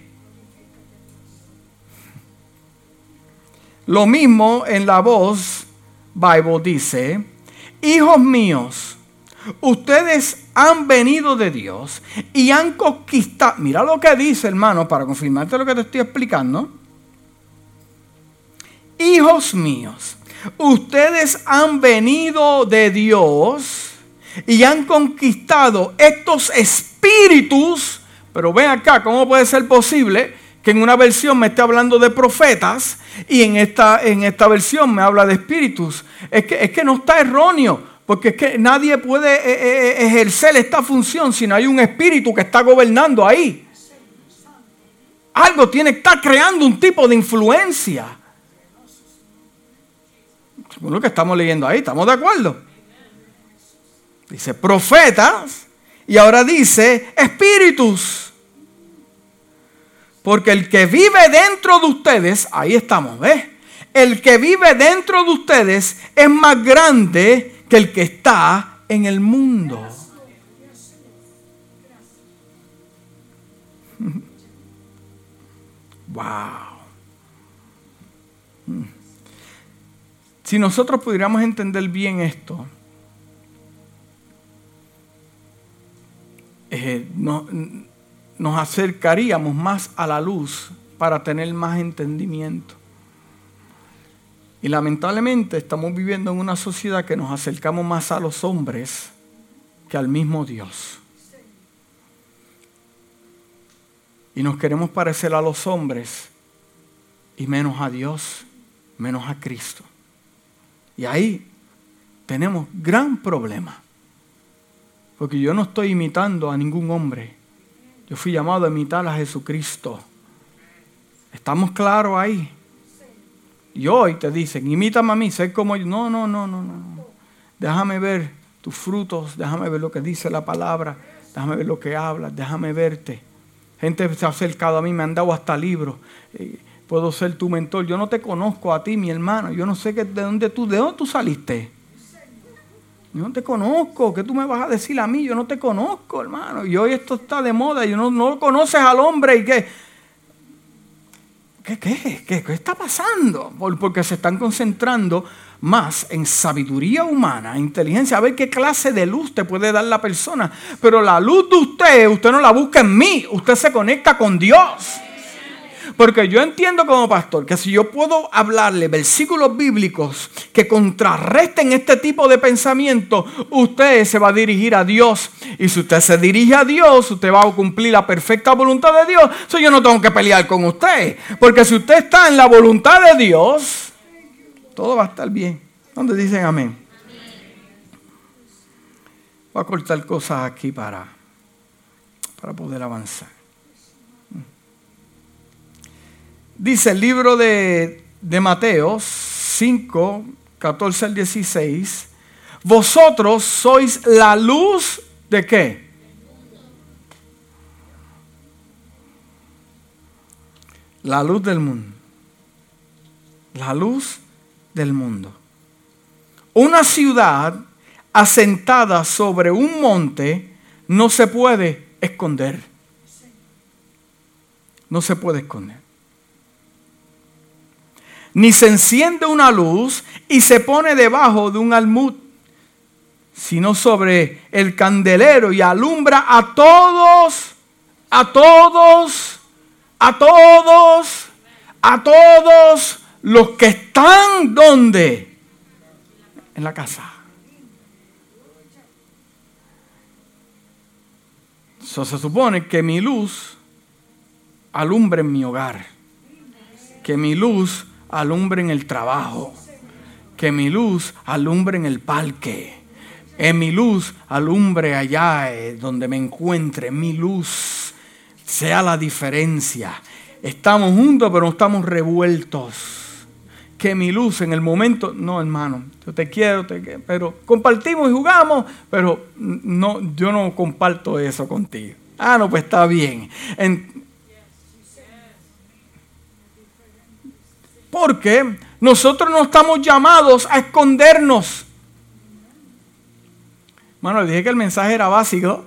Lo mismo en la voz Bible dice, hijos míos, ustedes han venido de Dios y han conquistado. Mira lo que dice, hermano, para confirmarte lo que te estoy explicando. Hijos míos, ustedes han venido de Dios y han conquistado estos espíritus. Pero ven acá, ¿cómo puede ser posible? que en una versión me esté hablando de profetas y en esta, en esta versión me habla de espíritus. Es que, es que no está erróneo, porque es que nadie puede eh, eh, eh, ejercer esta función si no hay un espíritu que está gobernando ahí. Algo tiene que estar creando un tipo de influencia. Según lo que estamos leyendo ahí, ¿estamos de acuerdo? Dice profetas y ahora dice espíritus. Porque el que vive dentro de ustedes, ahí estamos, ¿ves? El que vive dentro de ustedes es más grande que el que está en el mundo. Wow. Si nosotros pudiéramos entender bien esto, eh, no, nos acercaríamos más a la luz para tener más entendimiento. Y lamentablemente estamos viviendo en una sociedad que nos acercamos más a los hombres que al mismo Dios. Y nos queremos parecer a los hombres y menos a Dios, menos a Cristo. Y ahí tenemos gran problema. Porque yo no estoy imitando a ningún hombre. Yo fui llamado a imitar a Jesucristo. ¿Estamos claros ahí? Y hoy te dicen, imítame a mí, sé como yo. No, no, no, no, no. Déjame ver tus frutos, déjame ver lo que dice la palabra, déjame ver lo que hablas, déjame verte. Gente se ha acercado a mí, me han dado hasta libros. Eh, puedo ser tu mentor. Yo no te conozco a ti, mi hermano. Yo no sé de dónde tú, de dónde tú saliste. Yo no te conozco, ¿qué tú me vas a decir a mí? Yo no te conozco, hermano. Y hoy esto está de moda, y no, no conoces al hombre y. ¿Qué, qué, qué, qué está pasando? Porque se están concentrando más en sabiduría humana, inteligencia, a ver qué clase de luz te puede dar la persona. Pero la luz de usted, usted no la busca en mí, usted se conecta con Dios. Porque yo entiendo como pastor que si yo puedo hablarle versículos bíblicos que contrarresten este tipo de pensamiento, usted se va a dirigir a Dios. Y si usted se dirige a Dios, usted va a cumplir la perfecta voluntad de Dios. Eso yo no tengo que pelear con usted. Porque si usted está en la voluntad de Dios, todo va a estar bien. ¿Dónde dicen amén? Voy a cortar cosas aquí para, para poder avanzar. Dice el libro de, Mateo 5, 14 al 16, vosotros sois la luz de qué? La luz del mundo. La luz del mundo. Una ciudad asentada sobre un monte no se puede esconder. No se puede esconder ni se enciende una luz y se pone debajo de un almud, sino sobre el candelero y alumbra a todos, a todos, a todos, a todos los que están donde? En la casa. Se supone que mi luz alumbre en mi hogar. Que mi luz alumbre en el trabajo. Que mi luz alumbre en el parque. En mi luz alumbre allá eh, donde me encuentre. Mi luz sea la diferencia. Estamos juntos, pero no estamos revueltos que mi luz en el momento, no hermano, yo te quiero, te quiero, pero compartimos y jugamos, pero no, yo no comparto eso contigo. Ah, no, pues está bien. Porque nosotros no estamos llamados a escondernos. Bueno, dije que el mensaje era básico.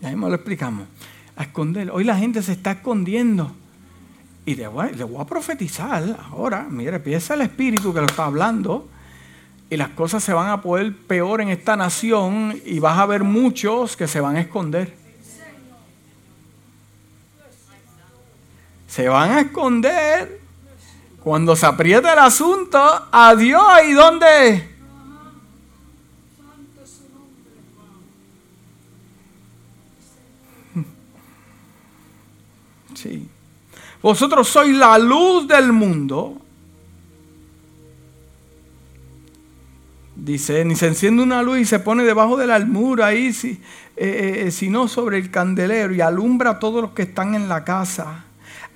Ya mismo lo explicamos. A esconder. Hoy la gente se está escondiendo. Y le voy, a profetizar ahora. Mire, piensa el Espíritu que lo está hablando. Y las cosas se van a poder peor en esta nación. Y vas a ver muchos que se van a esconder. Se van a esconder. Cuando se aprieta el asunto, adiós. ¿Y dónde? Sí. Vosotros sois la luz del mundo. Dice, ni se enciende una luz y se pone debajo de la almura ahí, si, eh, eh, sino sobre el candelero y alumbra a todos los que están en la casa.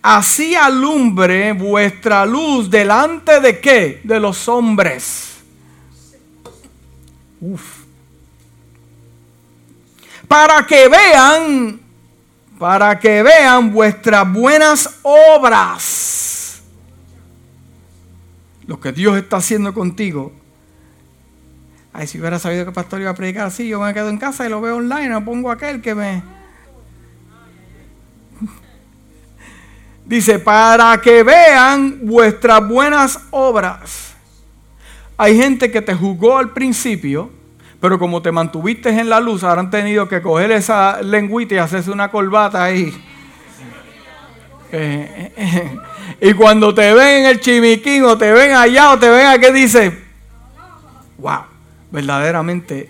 Así alumbre vuestra luz delante de qué? De los hombres. Uf. Para que vean para que vean vuestras buenas obras. Lo que Dios está haciendo contigo. Ay, si hubiera sabido que el pastor iba a predicar así, yo me quedo en casa y lo veo online, no pongo aquel que me... Dice, para que vean vuestras buenas obras. Hay gente que te juzgó al principio pero como te mantuviste en la luz, habrán tenido que coger esa lengüita y hacerse una corbata ahí. Y cuando te ven en el chimiquín o te ven allá o te ven aquí, dice, wow, verdaderamente.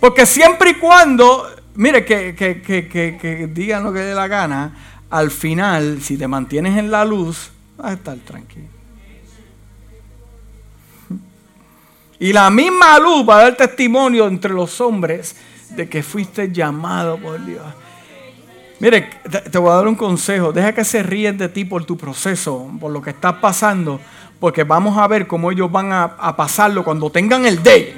Porque siempre y cuando, mire, que, que, que, que digan lo que dé la gana, al final, si te mantienes en la luz, vas a estar tranquilo. Y la misma luz va a dar testimonio entre los hombres de que fuiste llamado por Dios. Mire, te, voy a dar un consejo. Deja que se ríen de ti por tu proceso, por lo que estás pasando, porque vamos a ver cómo ellos van a, pasarlo cuando tengan el de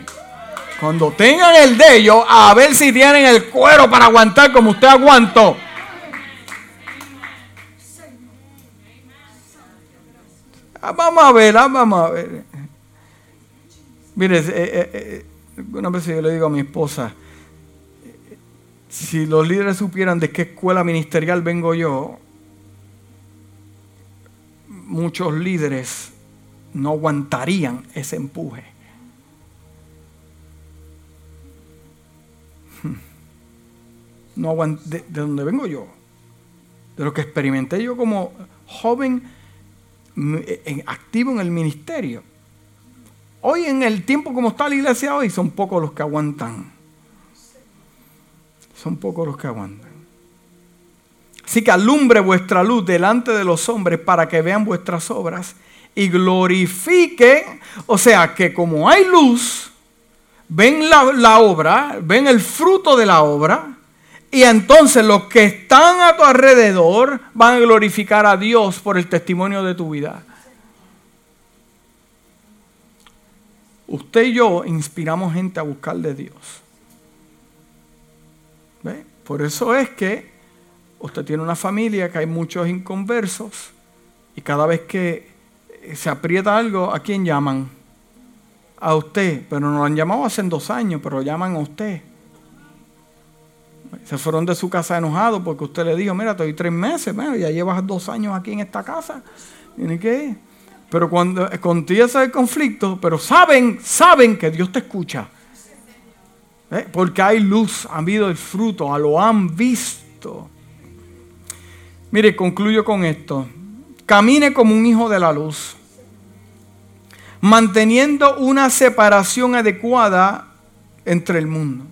Cuando tengan el de ellos, a ver si tienen el cuero para aguantar como usted aguantó. Ah, vamos a ver, ah, vamos a ver. Mire, eh, eh, eh, una vez yo le digo a mi esposa, si los líderes supieran de qué escuela ministerial vengo yo, muchos líderes no aguantarían ese empuje. No de, de donde vengo yo, de lo que experimenté yo como joven activo en el ministerio Hoy en el tiempo como está la iglesia hoy, son pocos los que aguantan. Son pocos los que aguantan. Así que alumbre vuestra luz delante de los hombres para que vean vuestras obras y glorifique. O sea, que como hay luz, ven la, obra, ven el fruto de la obra. Y entonces los que están a tu alrededor van a glorificar a Dios por el testimonio de tu vida. Usted y yo inspiramos gente a buscar de Dios. ¿Ve? Por eso es que usted tiene una familia que hay muchos inconversos y cada vez que se aprieta algo, ¿a quién llaman? A usted, pero no lo han llamado hace dos años, pero lo llaman a usted. Se fueron de su casa enojados porque usted le dijo, mira, estoy tres meses, ya llevas dos años aquí en esta casa. ¿Tiene qué? Pero cuando contigo el conflicto, pero saben, saben que Dios te escucha. ¿Eh? Porque hay luz, han habido el fruto, lo han visto. Mire, concluyo con esto. Camine como un hijo de la luz, manteniendo una separación adecuada entre el mundo.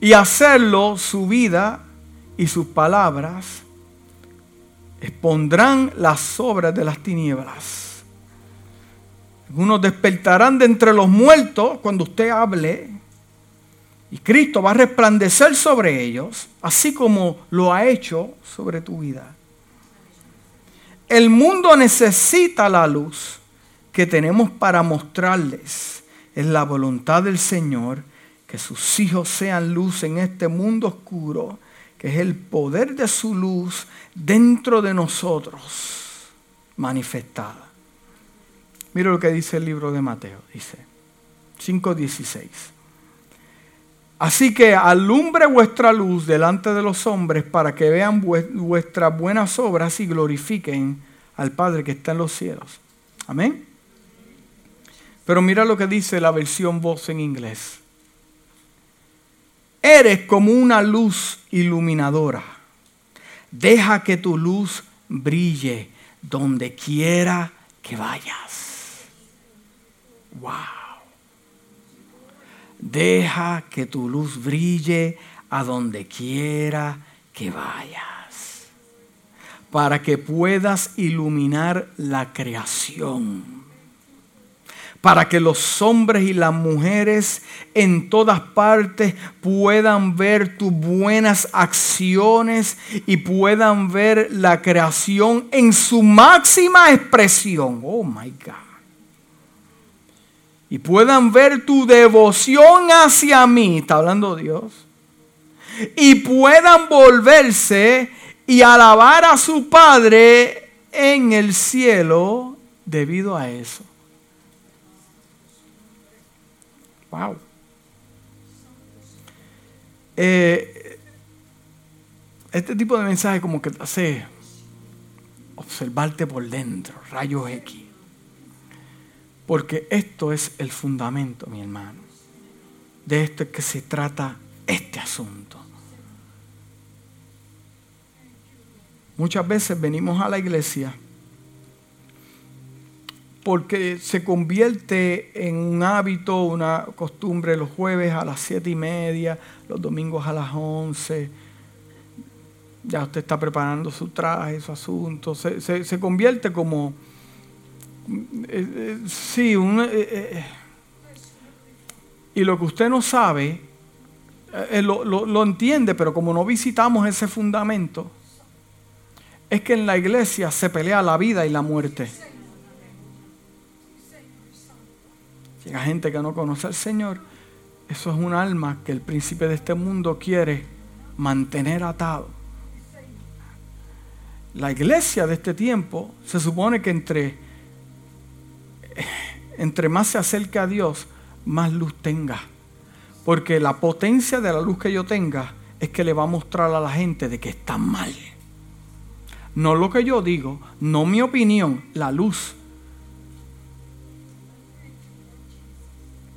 Y hacerlo su vida y sus palabras expondrán las obras de las tinieblas. Algunos despertarán de entre los muertos cuando usted hable y Cristo va a resplandecer sobre ellos, así como lo ha hecho sobre tu vida. El mundo necesita la luz que tenemos para mostrarles. Es la voluntad del Señor que sus hijos sean luz en este mundo oscuro, que es el poder de su luz dentro de nosotros manifestada. Mira lo que dice el libro de Mateo, dice 5.16. Así que alumbre vuestra luz delante de los hombres para que vean vuestras buenas obras y glorifiquen al Padre que está en los cielos. Amén. Pero mira lo que dice la versión voz en inglés. Eres como una luz iluminadora. Deja que tu luz brille donde quiera que vayas. Wow. Deja que tu luz brille a donde quiera que vayas, para que puedas iluminar la creación, para que los hombres y las mujeres en todas partes puedan ver tus buenas acciones y puedan ver la creación en su máxima expresión. Oh my God y puedan ver tu devoción hacia mí, está hablando Dios, y puedan volverse y alabar a su Padre en el cielo debido a eso. Wow. Eh, este tipo de mensaje como que te hace observarte por dentro, rayos X. Porque esto es el fundamento, mi hermano. De esto es que se trata este asunto. Muchas veces venimos a la iglesia porque se convierte en un hábito, una costumbre los jueves a las siete y media, los domingos a las once. Ya usted está preparando su traje, su asunto. Se, se convierte como eh, eh, sí, eh, y lo que usted no sabe, lo, lo entiende, pero como no visitamos ese fundamento, es que en la iglesia se pelea la vida y la muerte. Llega gente que no conoce al Señor, eso es un alma que el príncipe de este mundo quiere mantener atado. La iglesia de este tiempo se supone que entre entre más se acerque a Dios, más luz tenga. Porque la potencia de la luz que yo tenga es que le va a mostrar a la gente de que está mal. No lo que yo digo, no mi opinión, la luz.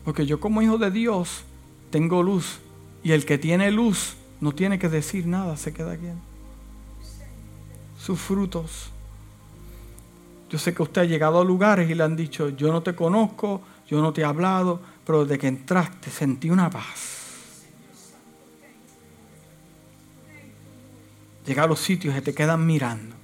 Porque yo como hijo de Dios tengo luz. Y el que tiene luz no tiene que decir nada, se queda aquí. Sus frutos. Yo sé que usted ha llegado a lugares y le han dicho, yo no te conozco, yo no te he hablado, pero desde que entraste sentí una paz. Llega a los sitios y te quedan mirando.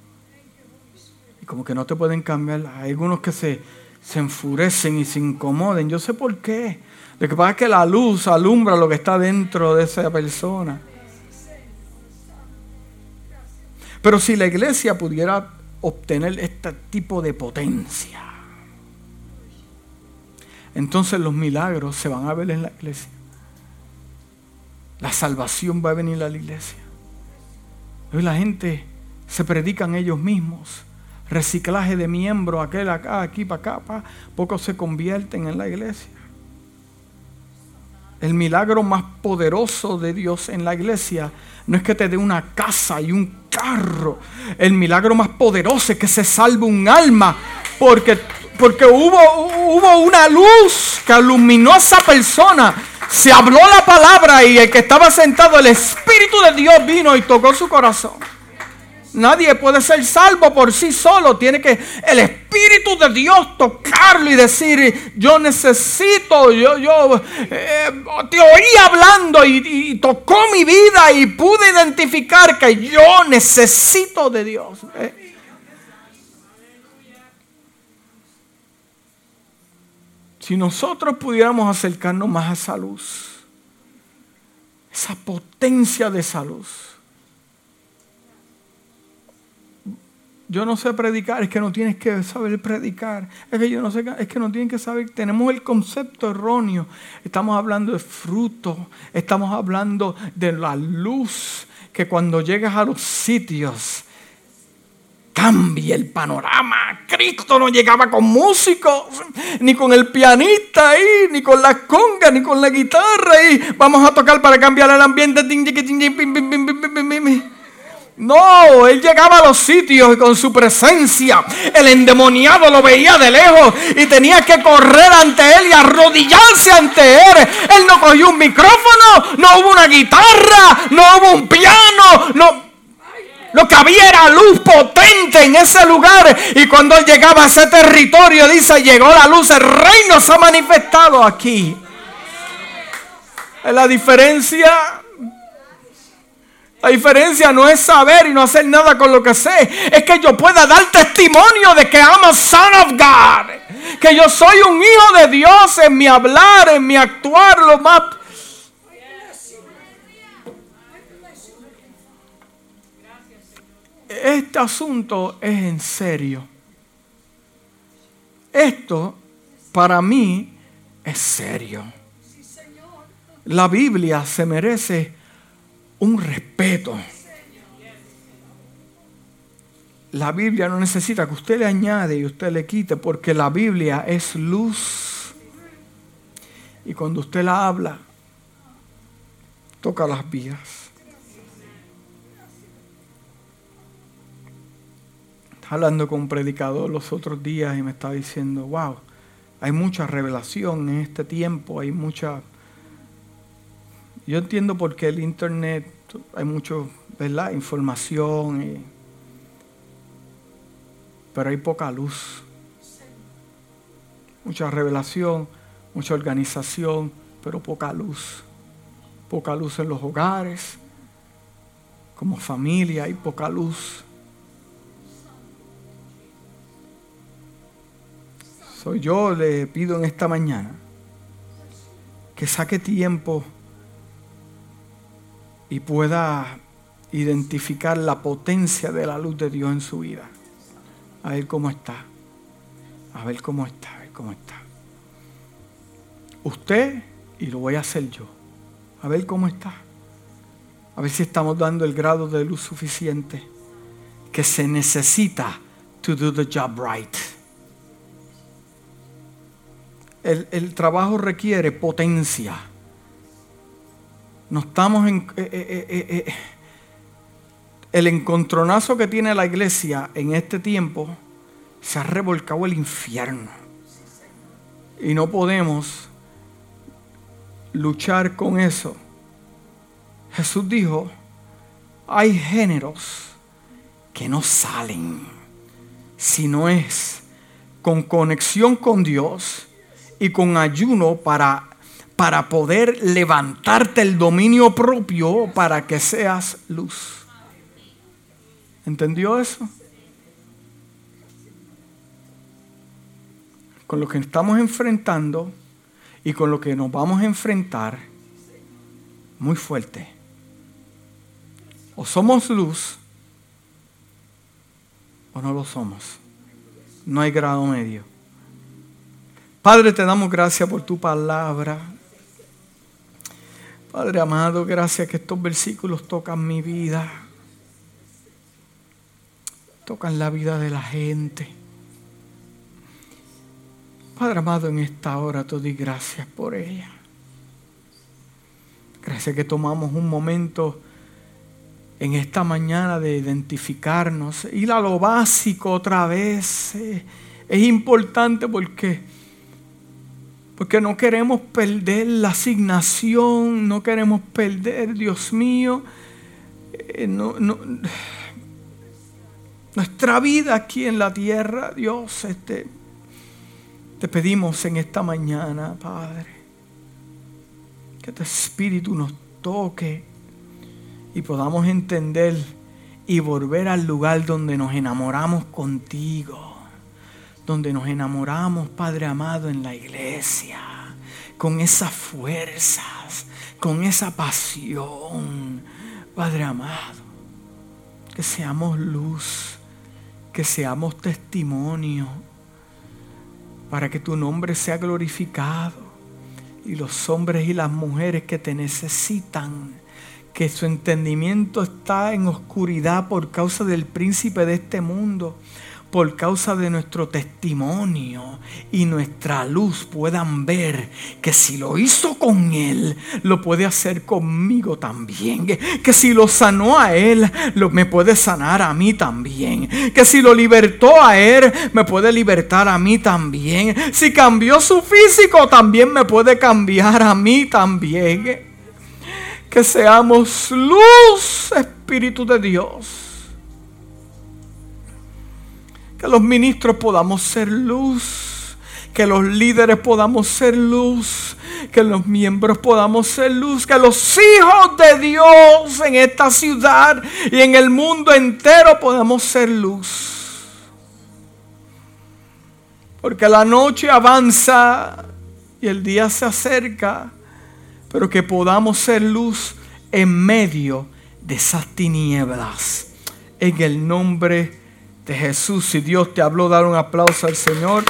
Y como que no te pueden cambiar. Hay algunos que se, se enfurecen y se incomoden. Yo sé por qué. Lo que pasa es que la luz alumbra lo que está dentro de esa persona. Pero si la iglesia pudiera obtener este tipo de potencia. Entonces los milagros se van a ver en la iglesia. La salvación va a venir a la iglesia. Hoy la gente se predican ellos mismos. Reciclaje de miembros, aquel acá, aquí, para acá, para. Pocos se convierten en la iglesia. El milagro más poderoso de Dios en la iglesia no es que te dé una casa y un carro. El milagro más poderoso es que se salve un alma. Porque, porque hubo, hubo una luz que iluminó a esa persona. Se habló la palabra y el que estaba sentado, el Espíritu de Dios vino y tocó su corazón. Nadie puede ser salvo por sí solo. Tiene que el Espíritu de Dios tocarlo y decir, yo necesito, yo, yo eh, te oí hablando y, tocó mi vida y pude identificar que yo necesito de Dios. Eh. Si nosotros pudiéramos acercarnos más a esa luz, esa potencia de esa luz yo no sé predicar, es que no tienes que saber predicar, es que yo no sé, es que no tienen que saber, tenemos el concepto erróneo, estamos hablando de fruto, estamos hablando de la luz, que cuando llegas a los sitios cambia el panorama. Cristo no llegaba con músicos, ni con el pianista ahí, ni con la conga, ni con la guitarra ahí. Vamos a tocar para cambiar el ambiente. No, él llegaba a los sitios y con su presencia el endemoniado lo veía de lejos y tenía que correr ante él y arrodillarse ante él. Él no cogió un micrófono, no hubo una guitarra, no hubo un piano, no. Lo que había era luz potente en ese lugar. Y cuando él llegaba a ese territorio, dice, llegó la luz, el reino se ha manifestado aquí. La diferencia la diferencia no es saber y no hacer nada con lo que sé. Es que yo pueda dar testimonio de que amo son of God. Que yo soy un hijo de Dios en mi hablar, en mi actuar, lo más... Este asunto es en serio. Esto para mí es serio. La Biblia se merece un respeto. La Biblia no necesita que usted le añade y usted le quite, porque la Biblia es luz. Y cuando usted la habla, toca las vidas. hablando con un predicador los otros días y me estaba diciendo, wow, hay mucha revelación en este tiempo, hay mucha yo entiendo por qué el Internet, hay mucho, ¿verdad? Información, pero hay poca luz. Mucha revelación, mucha organización, pero poca luz. Poca luz en los hogares, como familia, hay poca luz. Soy yo le pido en esta mañana que saque tiempo y pueda identificar la potencia de la luz de Dios en su vida. A ver cómo está. A ver cómo está, a ver cómo está. Usted y lo voy a hacer yo. A ver cómo está. A ver si estamos dando el grado de luz suficiente que se necesita to do the job right. El, el trabajo requiere potencia no estamos en... Eh, eh, eh, el encontronazo que tiene la iglesia en este tiempo se ha revolcado el infierno. Y no podemos luchar con eso. Jesús dijo, hay géneros que no salen si no es con conexión con Dios y con ayuno para para poder levantarte el dominio propio para que seas luz. ¿Entendió eso? Con lo que estamos enfrentando y con lo que nos vamos a enfrentar, muy fuerte. O somos luz o no lo somos. No hay grado medio. Padre, te damos gracias por tu palabra. Padre amado, gracias que estos versículos tocan mi vida. Tocan la vida de la gente. Padre amado, en esta hora te doy gracias por ella. Gracias que tomamos un momento en esta mañana de identificarnos, ir a lo básico otra vez. Eh, es importante porque porque no queremos perder la asignación, no queremos perder, Dios mío, eh, nuestra vida aquí en la tierra, Dios, este, te pedimos en esta mañana, Padre, que tu Espíritu nos toque y podamos entender y volver al lugar donde nos enamoramos contigo donde nos enamoramos, Padre amado, en la iglesia, con esas fuerzas, con esa pasión, Padre amado, que seamos luz, que seamos testimonio, para que tu nombre sea glorificado y los hombres y las mujeres que te necesitan, que su entendimiento está en oscuridad por causa del príncipe de este mundo por causa de nuestro testimonio y nuestra luz puedan ver que si lo hizo con Él, lo puede hacer conmigo también. Que si lo sanó a Él, lo, me puede sanar a mí también. Que si lo libertó a Él, me puede libertar a mí también. Si cambió su físico, también me puede cambiar a mí también. Que seamos luz, Espíritu de Dios que los ministros podamos ser luz. Que los líderes podamos ser luz. Que los miembros podamos ser luz. Que los hijos de Dios en esta ciudad y en el mundo entero podamos ser luz. Porque la noche avanza y el día se acerca. Pero que podamos ser luz en medio de esas tinieblas. En el nombre de de Jesús. Si Dios te habló, dar un aplauso al Señor.